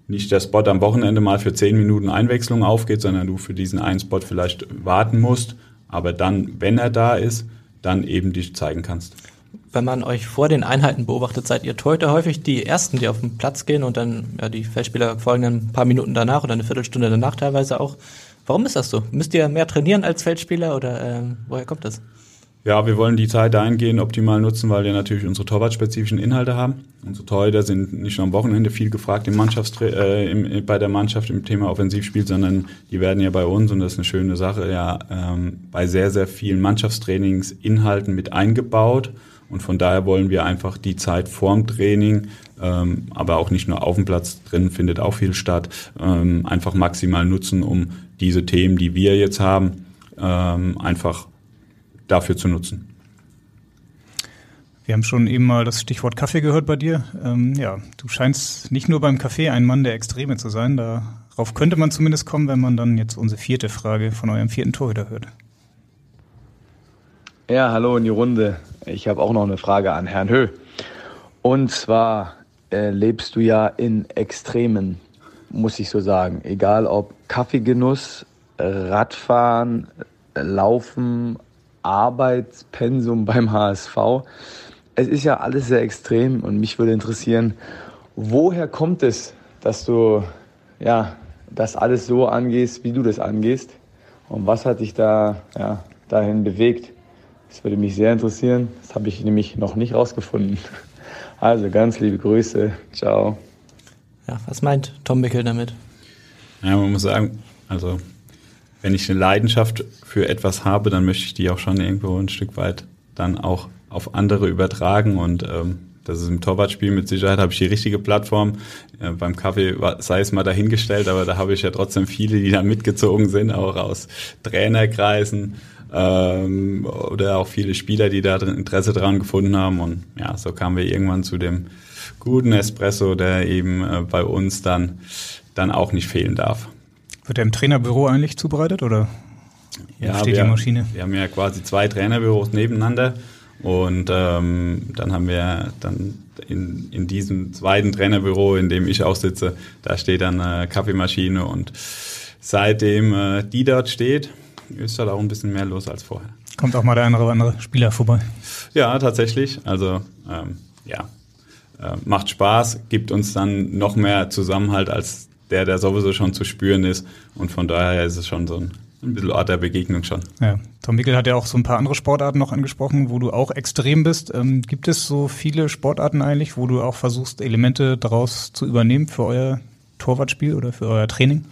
nicht der Spot am Wochenende mal für zehn Minuten Einwechslung aufgeht, sondern du für diesen einen Spot vielleicht warten musst, aber dann, wenn er da ist, dann eben dich zeigen kannst.
Wenn man euch vor den Einheiten beobachtet, seid ihr heute häufig die Ersten, die auf den Platz gehen und dann ja, die Feldspieler folgen dann ein paar Minuten danach oder eine Viertelstunde danach teilweise auch. Warum ist das so? Müsst ihr mehr trainieren als Feldspieler oder äh, woher kommt das?
Ja, wir wollen die Zeit dahingehend optimal nutzen, weil wir natürlich unsere torwartspezifischen Inhalte haben. Unsere Torhüter sind nicht nur am Wochenende viel gefragt im Mannschaftstra äh, im, bei der Mannschaft im Thema Offensivspiel, sondern die werden ja bei uns, und das ist eine schöne Sache, ja ähm, bei sehr, sehr vielen Mannschaftstrainingsinhalten mit eingebaut. Und von daher wollen wir einfach die Zeit vorm Training, ähm, aber auch nicht nur auf dem Platz drin findet auch viel statt, ähm, einfach maximal nutzen, um diese Themen, die wir jetzt haben, ähm, einfach dafür zu nutzen.
Wir haben schon eben mal das Stichwort Kaffee gehört bei dir. Ähm, ja, du scheinst nicht nur beim Kaffee ein Mann der Extreme zu sein. Darauf könnte man zumindest kommen, wenn man dann jetzt unsere vierte Frage von eurem vierten Torhüter hört.
Ja, hallo in die Runde. Ich habe auch noch eine Frage an Herrn Höh. Und zwar äh, lebst du ja in Extremen, muss ich so sagen. Egal ob Kaffeegenuss Radfahren, Laufen, Arbeitspensum beim HSV. Es ist ja alles sehr extrem und mich würde interessieren, woher kommt es, dass du ja, das alles so angehst, wie du das angehst? Und was hat dich da ja, dahin bewegt? Das würde mich sehr interessieren. Das habe ich nämlich noch nicht rausgefunden. <laughs> Also ganz liebe Grüße. Ciao.
Ja, was meint Tom Mickel damit?
Ja, man muss sagen, also wenn ich eine Leidenschaft für etwas habe, dann möchte ich die auch schon irgendwo ein Stück weit dann auch auf andere übertragen und ähm, das ist im Torwartspiel mit Sicherheit, habe ich die richtige Plattform. Äh, beim Kaffee sei es mal dahingestellt, aber da habe ich ja trotzdem viele, die da mitgezogen sind, auch aus Trainerkreisen ähm, oder auch viele Spieler, die da Interesse dran gefunden haben. Und ja, so kamen wir irgendwann zu dem guten Espresso, der eben äh, bei uns dann, dann auch nicht fehlen darf.
Wird der im Trainerbüro eigentlich zubereitet oder
ja,
steht
wir,
die Maschine?
Wir haben ja quasi zwei Trainerbüros nebeneinander und ähm, dann haben wir dann in, in diesem zweiten Trainerbüro, in dem ich auch sitze, da steht dann eine Kaffeemaschine und seitdem äh, die dort steht, ist halt auch ein bisschen mehr los als vorher.
Kommt auch mal der eine oder andere Spieler vorbei.
Ja, tatsächlich. Also ähm, ja, äh, macht Spaß, gibt uns dann noch mehr Zusammenhalt als der, der sowieso schon zu spüren ist. Und von daher ist es schon so ein, ein bisschen Ort der Begegnung schon.
Ja, Tom Mickel hat ja auch so ein paar andere Sportarten noch angesprochen, wo du auch extrem bist. Ähm, gibt es so viele Sportarten eigentlich, wo du auch versuchst, Elemente daraus zu übernehmen für euer Torwartspiel oder für euer Training?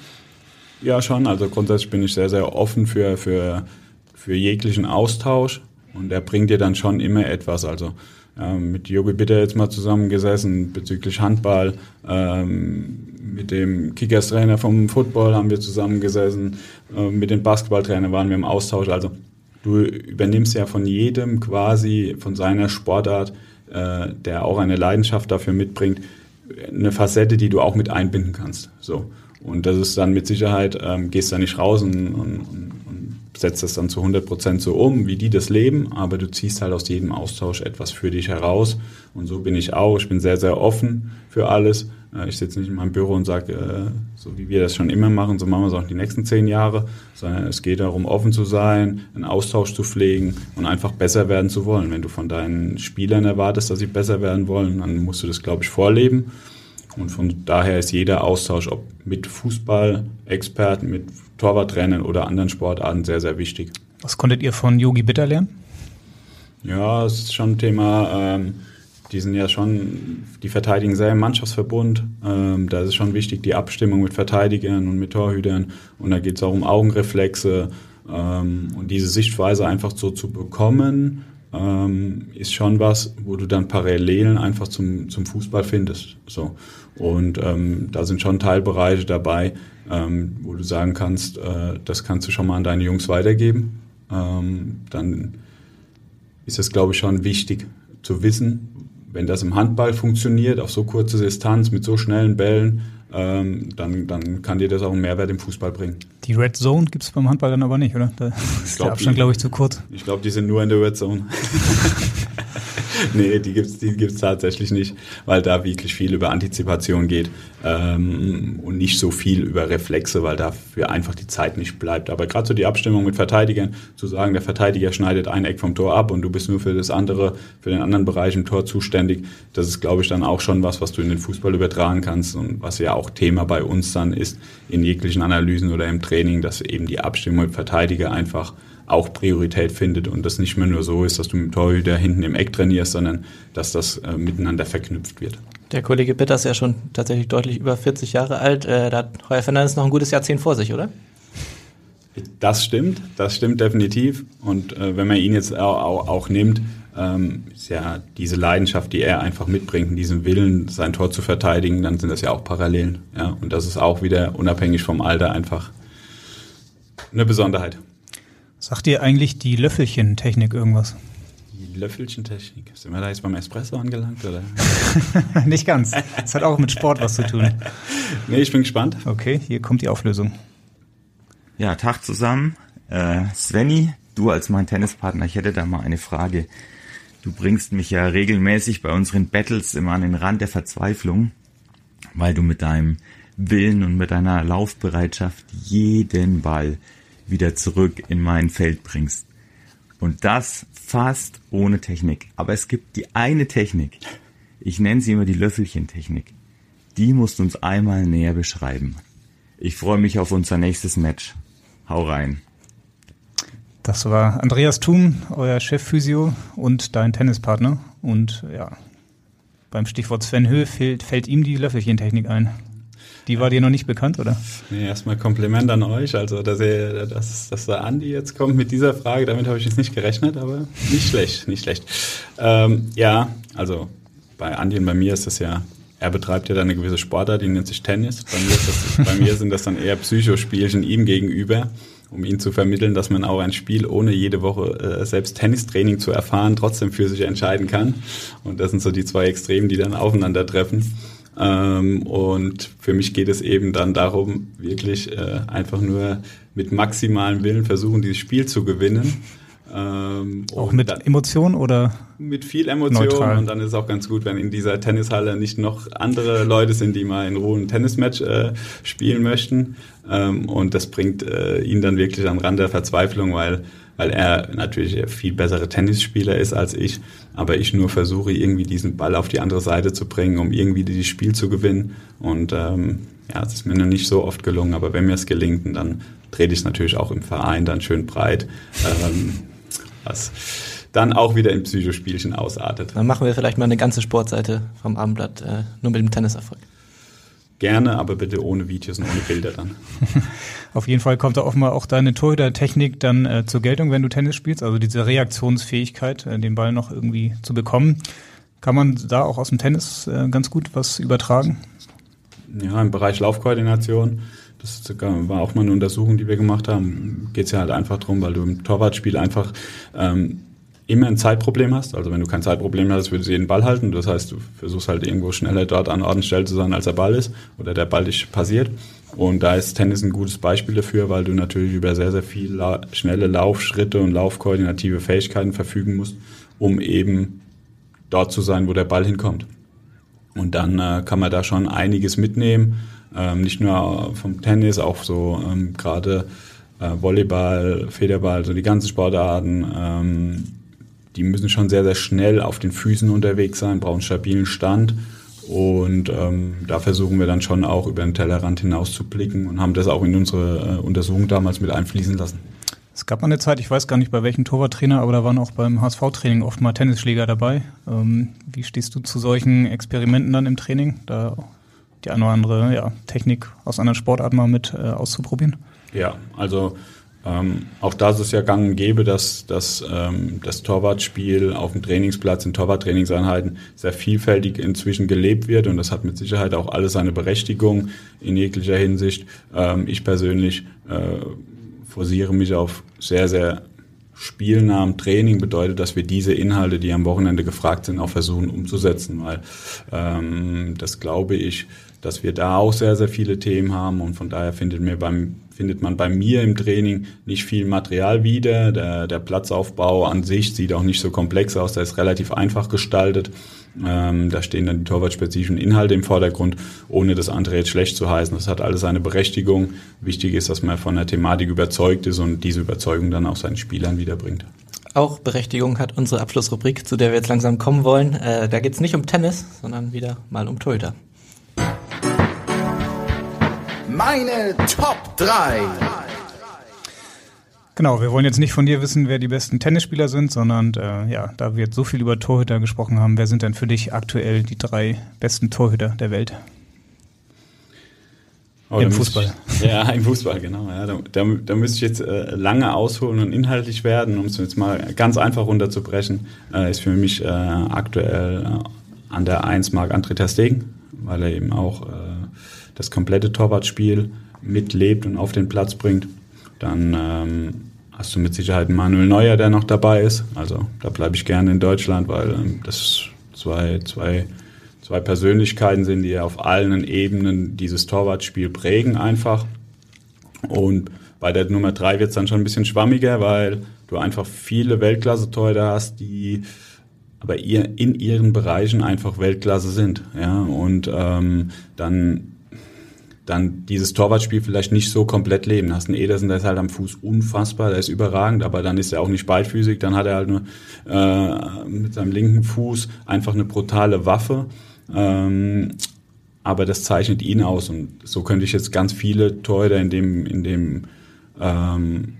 Ja, schon. Also grundsätzlich bin ich sehr, sehr offen für, für, für jeglichen Austausch und der bringt dir dann schon immer etwas. Also ähm, mit Yogi Bitter jetzt mal zusammengesessen bezüglich Handball. Ähm, mit dem Kickers-Trainer vom Football haben wir zusammengesessen. Äh, mit dem Basketballtrainer waren wir im Austausch. Also du übernimmst ja von jedem quasi, von seiner Sportart, äh, der auch eine Leidenschaft dafür mitbringt, eine Facette, die du auch mit einbinden kannst. So. Und das ist dann mit Sicherheit, ähm, gehst da nicht raus und, und, und setzt das dann zu 100 Prozent so um, wie die das leben, aber du ziehst halt aus jedem Austausch etwas für dich heraus. Und so bin ich auch. Ich bin sehr, sehr offen für alles. Äh, ich sitze nicht in meinem Büro und sage, äh, so wie wir das schon immer machen, so machen wir es auch die nächsten zehn Jahre, sondern es geht darum, offen zu sein, einen Austausch zu pflegen und einfach besser werden zu wollen. Wenn du von deinen Spielern erwartest, dass sie besser werden wollen, dann musst du das, glaube ich, vorleben. Und von daher ist jeder Austausch, ob mit Fußball-Experten, mit Torwarttrainern oder anderen Sportarten, sehr, sehr wichtig.
Was konntet ihr von Yogi Bitter lernen?
Ja, es ist schon ein Thema. Ähm, die sind ja schon, die verteidigen sehr im Mannschaftsverbund. Ähm, da ist es schon wichtig, die Abstimmung mit Verteidigern und mit Torhütern. Und da geht es auch um Augenreflexe. Ähm, und diese Sichtweise einfach so zu bekommen, ähm, ist schon was, wo du dann Parallelen einfach zum, zum Fußball findest. So. Und ähm, da sind schon Teilbereiche dabei, ähm, wo du sagen kannst, äh, das kannst du schon mal an deine Jungs weitergeben. Ähm, dann ist es, glaube ich, schon wichtig zu wissen, wenn das im Handball funktioniert, auf so kurze Distanz, mit so schnellen Bällen, ähm, dann, dann kann dir das auch einen Mehrwert im Fußball bringen.
Die Red Zone gibt es beim Handball dann aber nicht, oder? Da ist glaub, der Abstand, glaube ich, zu kurz.
Ich glaube, die sind nur in der Red Zone. <laughs> <laughs> nee, die gibt's, die gibt's tatsächlich nicht, weil da wirklich viel über Antizipation geht ähm, und nicht so viel über Reflexe, weil dafür einfach die Zeit nicht bleibt. Aber gerade so die Abstimmung mit Verteidigern, zu sagen, der Verteidiger schneidet ein Eck vom Tor ab und du bist nur für das andere, für den anderen Bereich im Tor zuständig, das ist, glaube ich, dann auch schon was, was du in den Fußball übertragen kannst und was ja auch Thema bei uns dann ist in jeglichen Analysen oder im Training, dass eben die Abstimmung mit Verteidiger einfach auch Priorität findet und das nicht mehr nur so ist, dass du mit dem Torhüter hinten im Eck trainierst, sondern dass das äh, miteinander verknüpft wird.
Der Kollege Bitter ist ja schon tatsächlich deutlich über 40 Jahre alt. Äh, da hat Heuer Fernandes noch ein gutes Jahrzehnt vor sich, oder?
Das stimmt, das stimmt definitiv. Und äh, wenn man ihn jetzt auch, auch, nimmt, ähm, ist ja diese Leidenschaft, die er einfach mitbringt, diesen Willen, sein Tor zu verteidigen, dann sind das ja auch Parallelen. Ja? Und das ist auch wieder unabhängig vom Alter einfach eine Besonderheit.
Sagt dir eigentlich die Löffelchen-Technik irgendwas?
Die Löffelchen-Technik? Sind wir da jetzt beim Espresso angelangt? Oder? <laughs>
Nicht ganz. Das hat auch mit Sport was zu tun. <laughs>
Nee, ich bin gespannt.
Okay, hier kommt die Auflösung.
Ja, Tag zusammen. Äh, Svenny, du als mein Tennispartner, ich hätte da mal eine Frage. Du bringst mich ja regelmäßig bei unseren Battles immer an den Rand der Verzweiflung, weil du mit deinem Willen und mit deiner Laufbereitschaft jeden Ball wieder zurück in mein Feld bringst. Und das fast ohne Technik. Aber es gibt die eine Technik. Ich nenne sie immer die Löffelchen-Technik. Die musst du uns einmal näher beschreiben. Ich freue mich auf unser nächstes Match. Hau rein.
Das war Andreas Thum, euer Chefphysio und dein Tennispartner. Und ja, beim Stichwort Sven Höhe fällt, fällt ihm die Löffelchentechnik ein. Die war dir noch nicht bekannt, oder?
Nee, erstmal Kompliment an euch. Also, dass, ihr, dass, dass der Andi jetzt kommt mit dieser Frage, damit habe ich jetzt nicht gerechnet, aber nicht schlecht, nicht schlecht. Ähm, ja, also bei Andi und bei mir ist das ja, er betreibt ja dann eine gewisse Sportart, die nennt sich Tennis. Bei mir, das, bei mir sind das dann eher Psychospielchen ihm gegenüber um ihn zu vermitteln, dass man auch ein Spiel ohne jede Woche äh, selbst Tennistraining zu erfahren, trotzdem für sich entscheiden kann. Und das sind so die zwei Extremen, die dann aufeinandertreffen. Ähm, und für mich geht es eben dann darum, wirklich äh, einfach nur mit maximalem Willen versuchen, dieses Spiel zu gewinnen.
Ähm, auch mit dann, Emotion oder?
Mit viel Emotion und dann ist es auch ganz gut, wenn in dieser Tennishalle nicht noch andere Leute sind, die mal in Ruhe ein Tennismatch äh, spielen möchten. Ähm, und das bringt äh, ihn dann wirklich an Rand der Verzweiflung, weil weil er natürlich viel bessere Tennisspieler ist als ich, aber ich nur versuche, irgendwie diesen Ball auf die andere Seite zu bringen, um irgendwie dieses Spiel zu gewinnen. Und ähm, ja, es ist mir noch nicht so oft gelungen, aber wenn mir es gelingt, dann trete ich es natürlich auch im Verein dann schön breit, ähm, <laughs> was dann auch wieder in Psychospielchen ausartet.
Dann machen wir vielleicht mal eine ganze Sportseite vom Abendblatt, äh, nur mit dem Tenniserfolg.
Gerne, aber bitte ohne Videos und ohne Bilder dann. <laughs>
Auf jeden Fall kommt da offenbar auch deine Torhüter-Technik dann äh, zur Geltung, wenn du Tennis spielst, also diese Reaktionsfähigkeit, äh, den Ball noch irgendwie zu bekommen. Kann man da auch aus dem Tennis äh, ganz gut was übertragen?
Ja, im Bereich Laufkoordination, das war auch mal eine Untersuchung, die wir gemacht haben, geht es ja halt einfach drum, weil du im Torwartspiel einfach ähm, immer ein Zeitproblem hast. Also wenn du kein Zeitproblem hast, würdest du jeden Ball halten. Das heißt, du versuchst halt irgendwo schneller dort an Ort und Stelle zu sein, als der Ball ist oder der Ball dich passiert. Und da ist Tennis ein gutes Beispiel dafür, weil du natürlich über sehr, sehr viele la schnelle Laufschritte und laufkoordinative Fähigkeiten verfügen musst, um eben dort zu sein, wo der Ball hinkommt. Und dann äh, kann man da schon einiges mitnehmen, ähm, nicht nur vom Tennis, auch so ähm, gerade äh, Volleyball, Federball, so die ganzen Sportarten. Ähm, die müssen schon sehr, sehr schnell auf den Füßen unterwegs sein, brauchen stabilen Stand. Und ähm, da versuchen wir dann schon auch über den Tellerrand hinaus zu blicken und haben das auch in unsere äh, Untersuchung damals mit einfließen lassen.
Es gab mal eine Zeit, ich weiß gar nicht bei welchem Torwarttrainer, aber da waren auch beim HSV-Training oft mal Tennisschläger dabei. Ähm, wie stehst du zu solchen Experimenten dann im Training, da die eine oder andere ja, Technik aus einer Sportart mal mit äh, auszuprobieren?
Ja, also ähm, auch da ist es ja gang und gäbe, dass, dass ähm, das Torwartspiel auf dem Trainingsplatz in Torwarttrainingseinheiten sehr vielfältig inzwischen gelebt wird und das hat mit Sicherheit auch alles seine Berechtigung in jeglicher Hinsicht. Ähm, ich persönlich äh, forciere mich auf sehr, sehr spielnahem Training bedeutet, dass wir diese Inhalte, die am Wochenende gefragt sind, auch versuchen umzusetzen, weil ähm, das glaube ich, dass wir da auch sehr, sehr viele Themen haben und von daher findet mir beim findet man bei mir im Training nicht viel Material wieder. Der, der Platzaufbau an sich sieht auch nicht so komplex aus, der ist relativ einfach gestaltet. Ähm, da stehen dann die torwartspezifischen Inhalte im Vordergrund, ohne das andere jetzt schlecht zu heißen. Das hat alles seine Berechtigung. Wichtig ist, dass man von der Thematik überzeugt ist und diese Überzeugung dann auch seinen Spielern wiederbringt.
Auch Berechtigung hat unsere Abschlussrubrik, zu der wir jetzt langsam kommen wollen. Äh, da geht es nicht um Tennis, sondern wieder mal um Torhüter.
Meine Top 3.
Genau, wir wollen jetzt nicht von dir wissen, wer die besten Tennisspieler sind, sondern äh, ja, da wir jetzt so viel über Torhüter gesprochen haben, wer sind denn für dich aktuell die drei besten Torhüter der Welt?
Oh, Im Fußball. Ich, ja, im Fußball, genau. Ja, da, da, da müsste ich jetzt äh, lange ausholen und inhaltlich werden, um es jetzt mal ganz einfach runterzubrechen, äh, ist für mich äh, aktuell äh, an der 1 Mark André Ter Stegen, weil er eben auch äh, das komplette Torwartspiel mitlebt und auf den Platz bringt. Dann ähm, hast du mit Sicherheit Manuel Neuer, der noch dabei ist. Also da bleibe ich gerne in Deutschland, weil ähm, das zwei, zwei, zwei Persönlichkeiten sind, die auf allen Ebenen dieses Torwartspiel prägen einfach. Und bei der Nummer drei wird es dann schon ein bisschen schwammiger, weil du einfach viele Weltklasse-Torhüter hast, die aber ihr in ihren Bereichen einfach Weltklasse sind. Ja, und ähm, dann dann dieses Torwartspiel vielleicht nicht so komplett leben. Hast einen Ederson, der ist halt am Fuß unfassbar, der ist überragend, aber dann ist er auch nicht beidfüßig, dann hat er halt nur äh, mit seinem linken Fuß einfach eine brutale Waffe. Ähm, aber das zeichnet ihn aus und so könnte ich jetzt ganz viele Torhüter in dem, in dem ähm,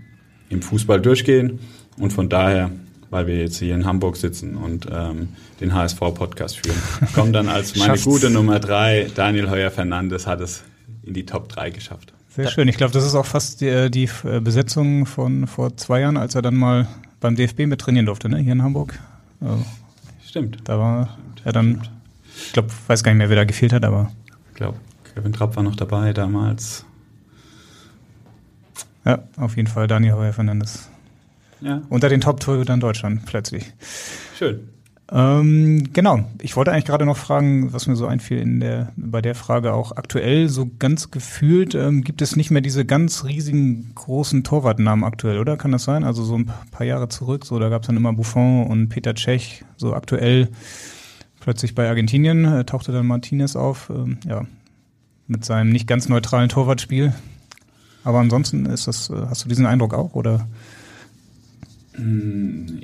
im Fußball durchgehen und von daher weil wir jetzt hier in Hamburg sitzen und ähm, den HSV-Podcast führen. Kommt dann als meine gute Nummer drei, Daniel Heuer-Fernandes hat es in die Top 3 geschafft.
Sehr schön. Ich glaube, das ist auch fast die, die Besetzung von vor zwei Jahren, als er dann mal beim DFB mit trainieren durfte, ne? hier in Hamburg.
Also, stimmt.
Da war stimmt, er dann, stimmt. ich glaube, weiß gar nicht mehr, wer da gefehlt hat, aber.
Ich glaube, Kevin Trapp war noch dabei damals.
Ja, auf jeden Fall Daniel Heuer Fernandes. Ja. Unter den Top-Torhütern Deutschland plötzlich.
Schön.
Ähm, genau. Ich wollte eigentlich gerade noch fragen, was mir so einfiel in der, bei der Frage auch aktuell, so ganz gefühlt, ähm, gibt es nicht mehr diese ganz riesigen großen Torwartnamen aktuell, oder? Kann das sein? Also so ein paar Jahre zurück, so da gab es dann immer Buffon und Peter Cech, so aktuell plötzlich bei Argentinien äh, tauchte dann Martinez auf, ähm, ja, mit seinem nicht ganz neutralen Torwartspiel. Aber ansonsten ist das, äh, hast du diesen Eindruck auch, oder?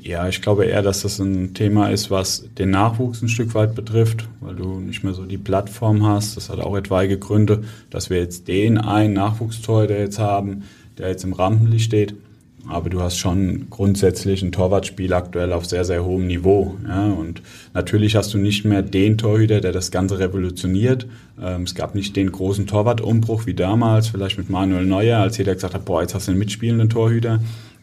Ja, ich glaube eher, dass das ein Thema ist, was den Nachwuchs ein Stück weit betrifft, weil du nicht mehr so die Plattform hast. Das hat auch etwaige Gründe, dass wir jetzt den einen Nachwuchstor, der jetzt haben, der jetzt im Rampenlicht steht. Aber du hast schon grundsätzlich ein Torwartspiel aktuell auf sehr, sehr hohem Niveau. Ja? Und natürlich hast du nicht mehr den Torhüter, der das Ganze revolutioniert. Ähm, es gab nicht den großen Torwartumbruch wie damals, vielleicht mit Manuel Neuer, als jeder gesagt hat, boah, jetzt hast du einen mitspielenden Torhüter.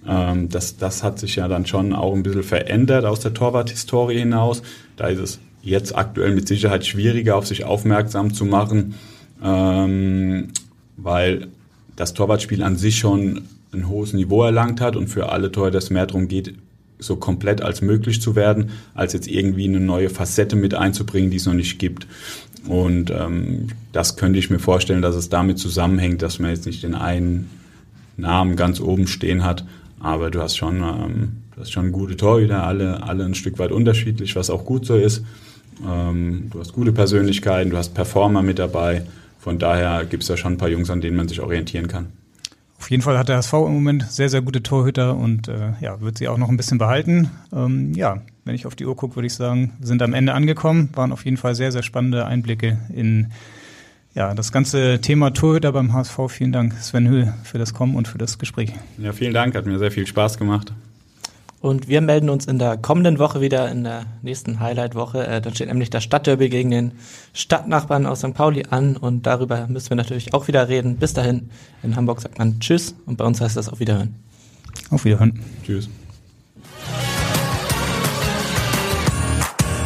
Ähm, das, das hat sich ja dann schon auch ein bisschen verändert aus der Torwart-Historie hinaus. Da ist es jetzt aktuell mit Sicherheit schwieriger, auf sich aufmerksam zu machen, ähm, weil das Torwartspiel an sich schon ein hohes Niveau erlangt hat und für alle Torhüter es mehr darum geht, so komplett als möglich zu werden, als jetzt irgendwie eine neue Facette mit einzubringen, die es noch nicht gibt. Und ähm, das könnte ich mir vorstellen, dass es damit zusammenhängt, dass man jetzt nicht den einen Namen ganz oben stehen hat, aber du hast schon, ähm, du hast schon gute Torhüter, alle, alle ein Stück weit unterschiedlich, was auch gut so ist. Ähm, du hast gute Persönlichkeiten, du hast Performer mit dabei. Von daher gibt es da schon ein paar Jungs, an denen man sich orientieren kann.
Auf jeden Fall hat der HSV im Moment sehr, sehr gute Torhüter und äh, ja, wird sie auch noch ein bisschen behalten. Ähm, ja, wenn ich auf die Uhr gucke, würde ich sagen, sind am Ende angekommen. Waren auf jeden Fall sehr, sehr spannende Einblicke in ja, das ganze Thema Torhüter beim HSV. Vielen Dank, Sven Höhl, für das Kommen und für das Gespräch.
Ja, vielen Dank, hat mir sehr viel Spaß gemacht.
Und wir melden uns in der kommenden Woche wieder, in der nächsten Highlight-Woche. Äh, dann steht nämlich das Stadtderby gegen den Stadtnachbarn aus St. Pauli an und darüber müssen wir natürlich auch wieder reden. Bis dahin, in Hamburg sagt man Tschüss und bei uns heißt das auf Wiederhören.
Auf Wiederhören.
Tschüss.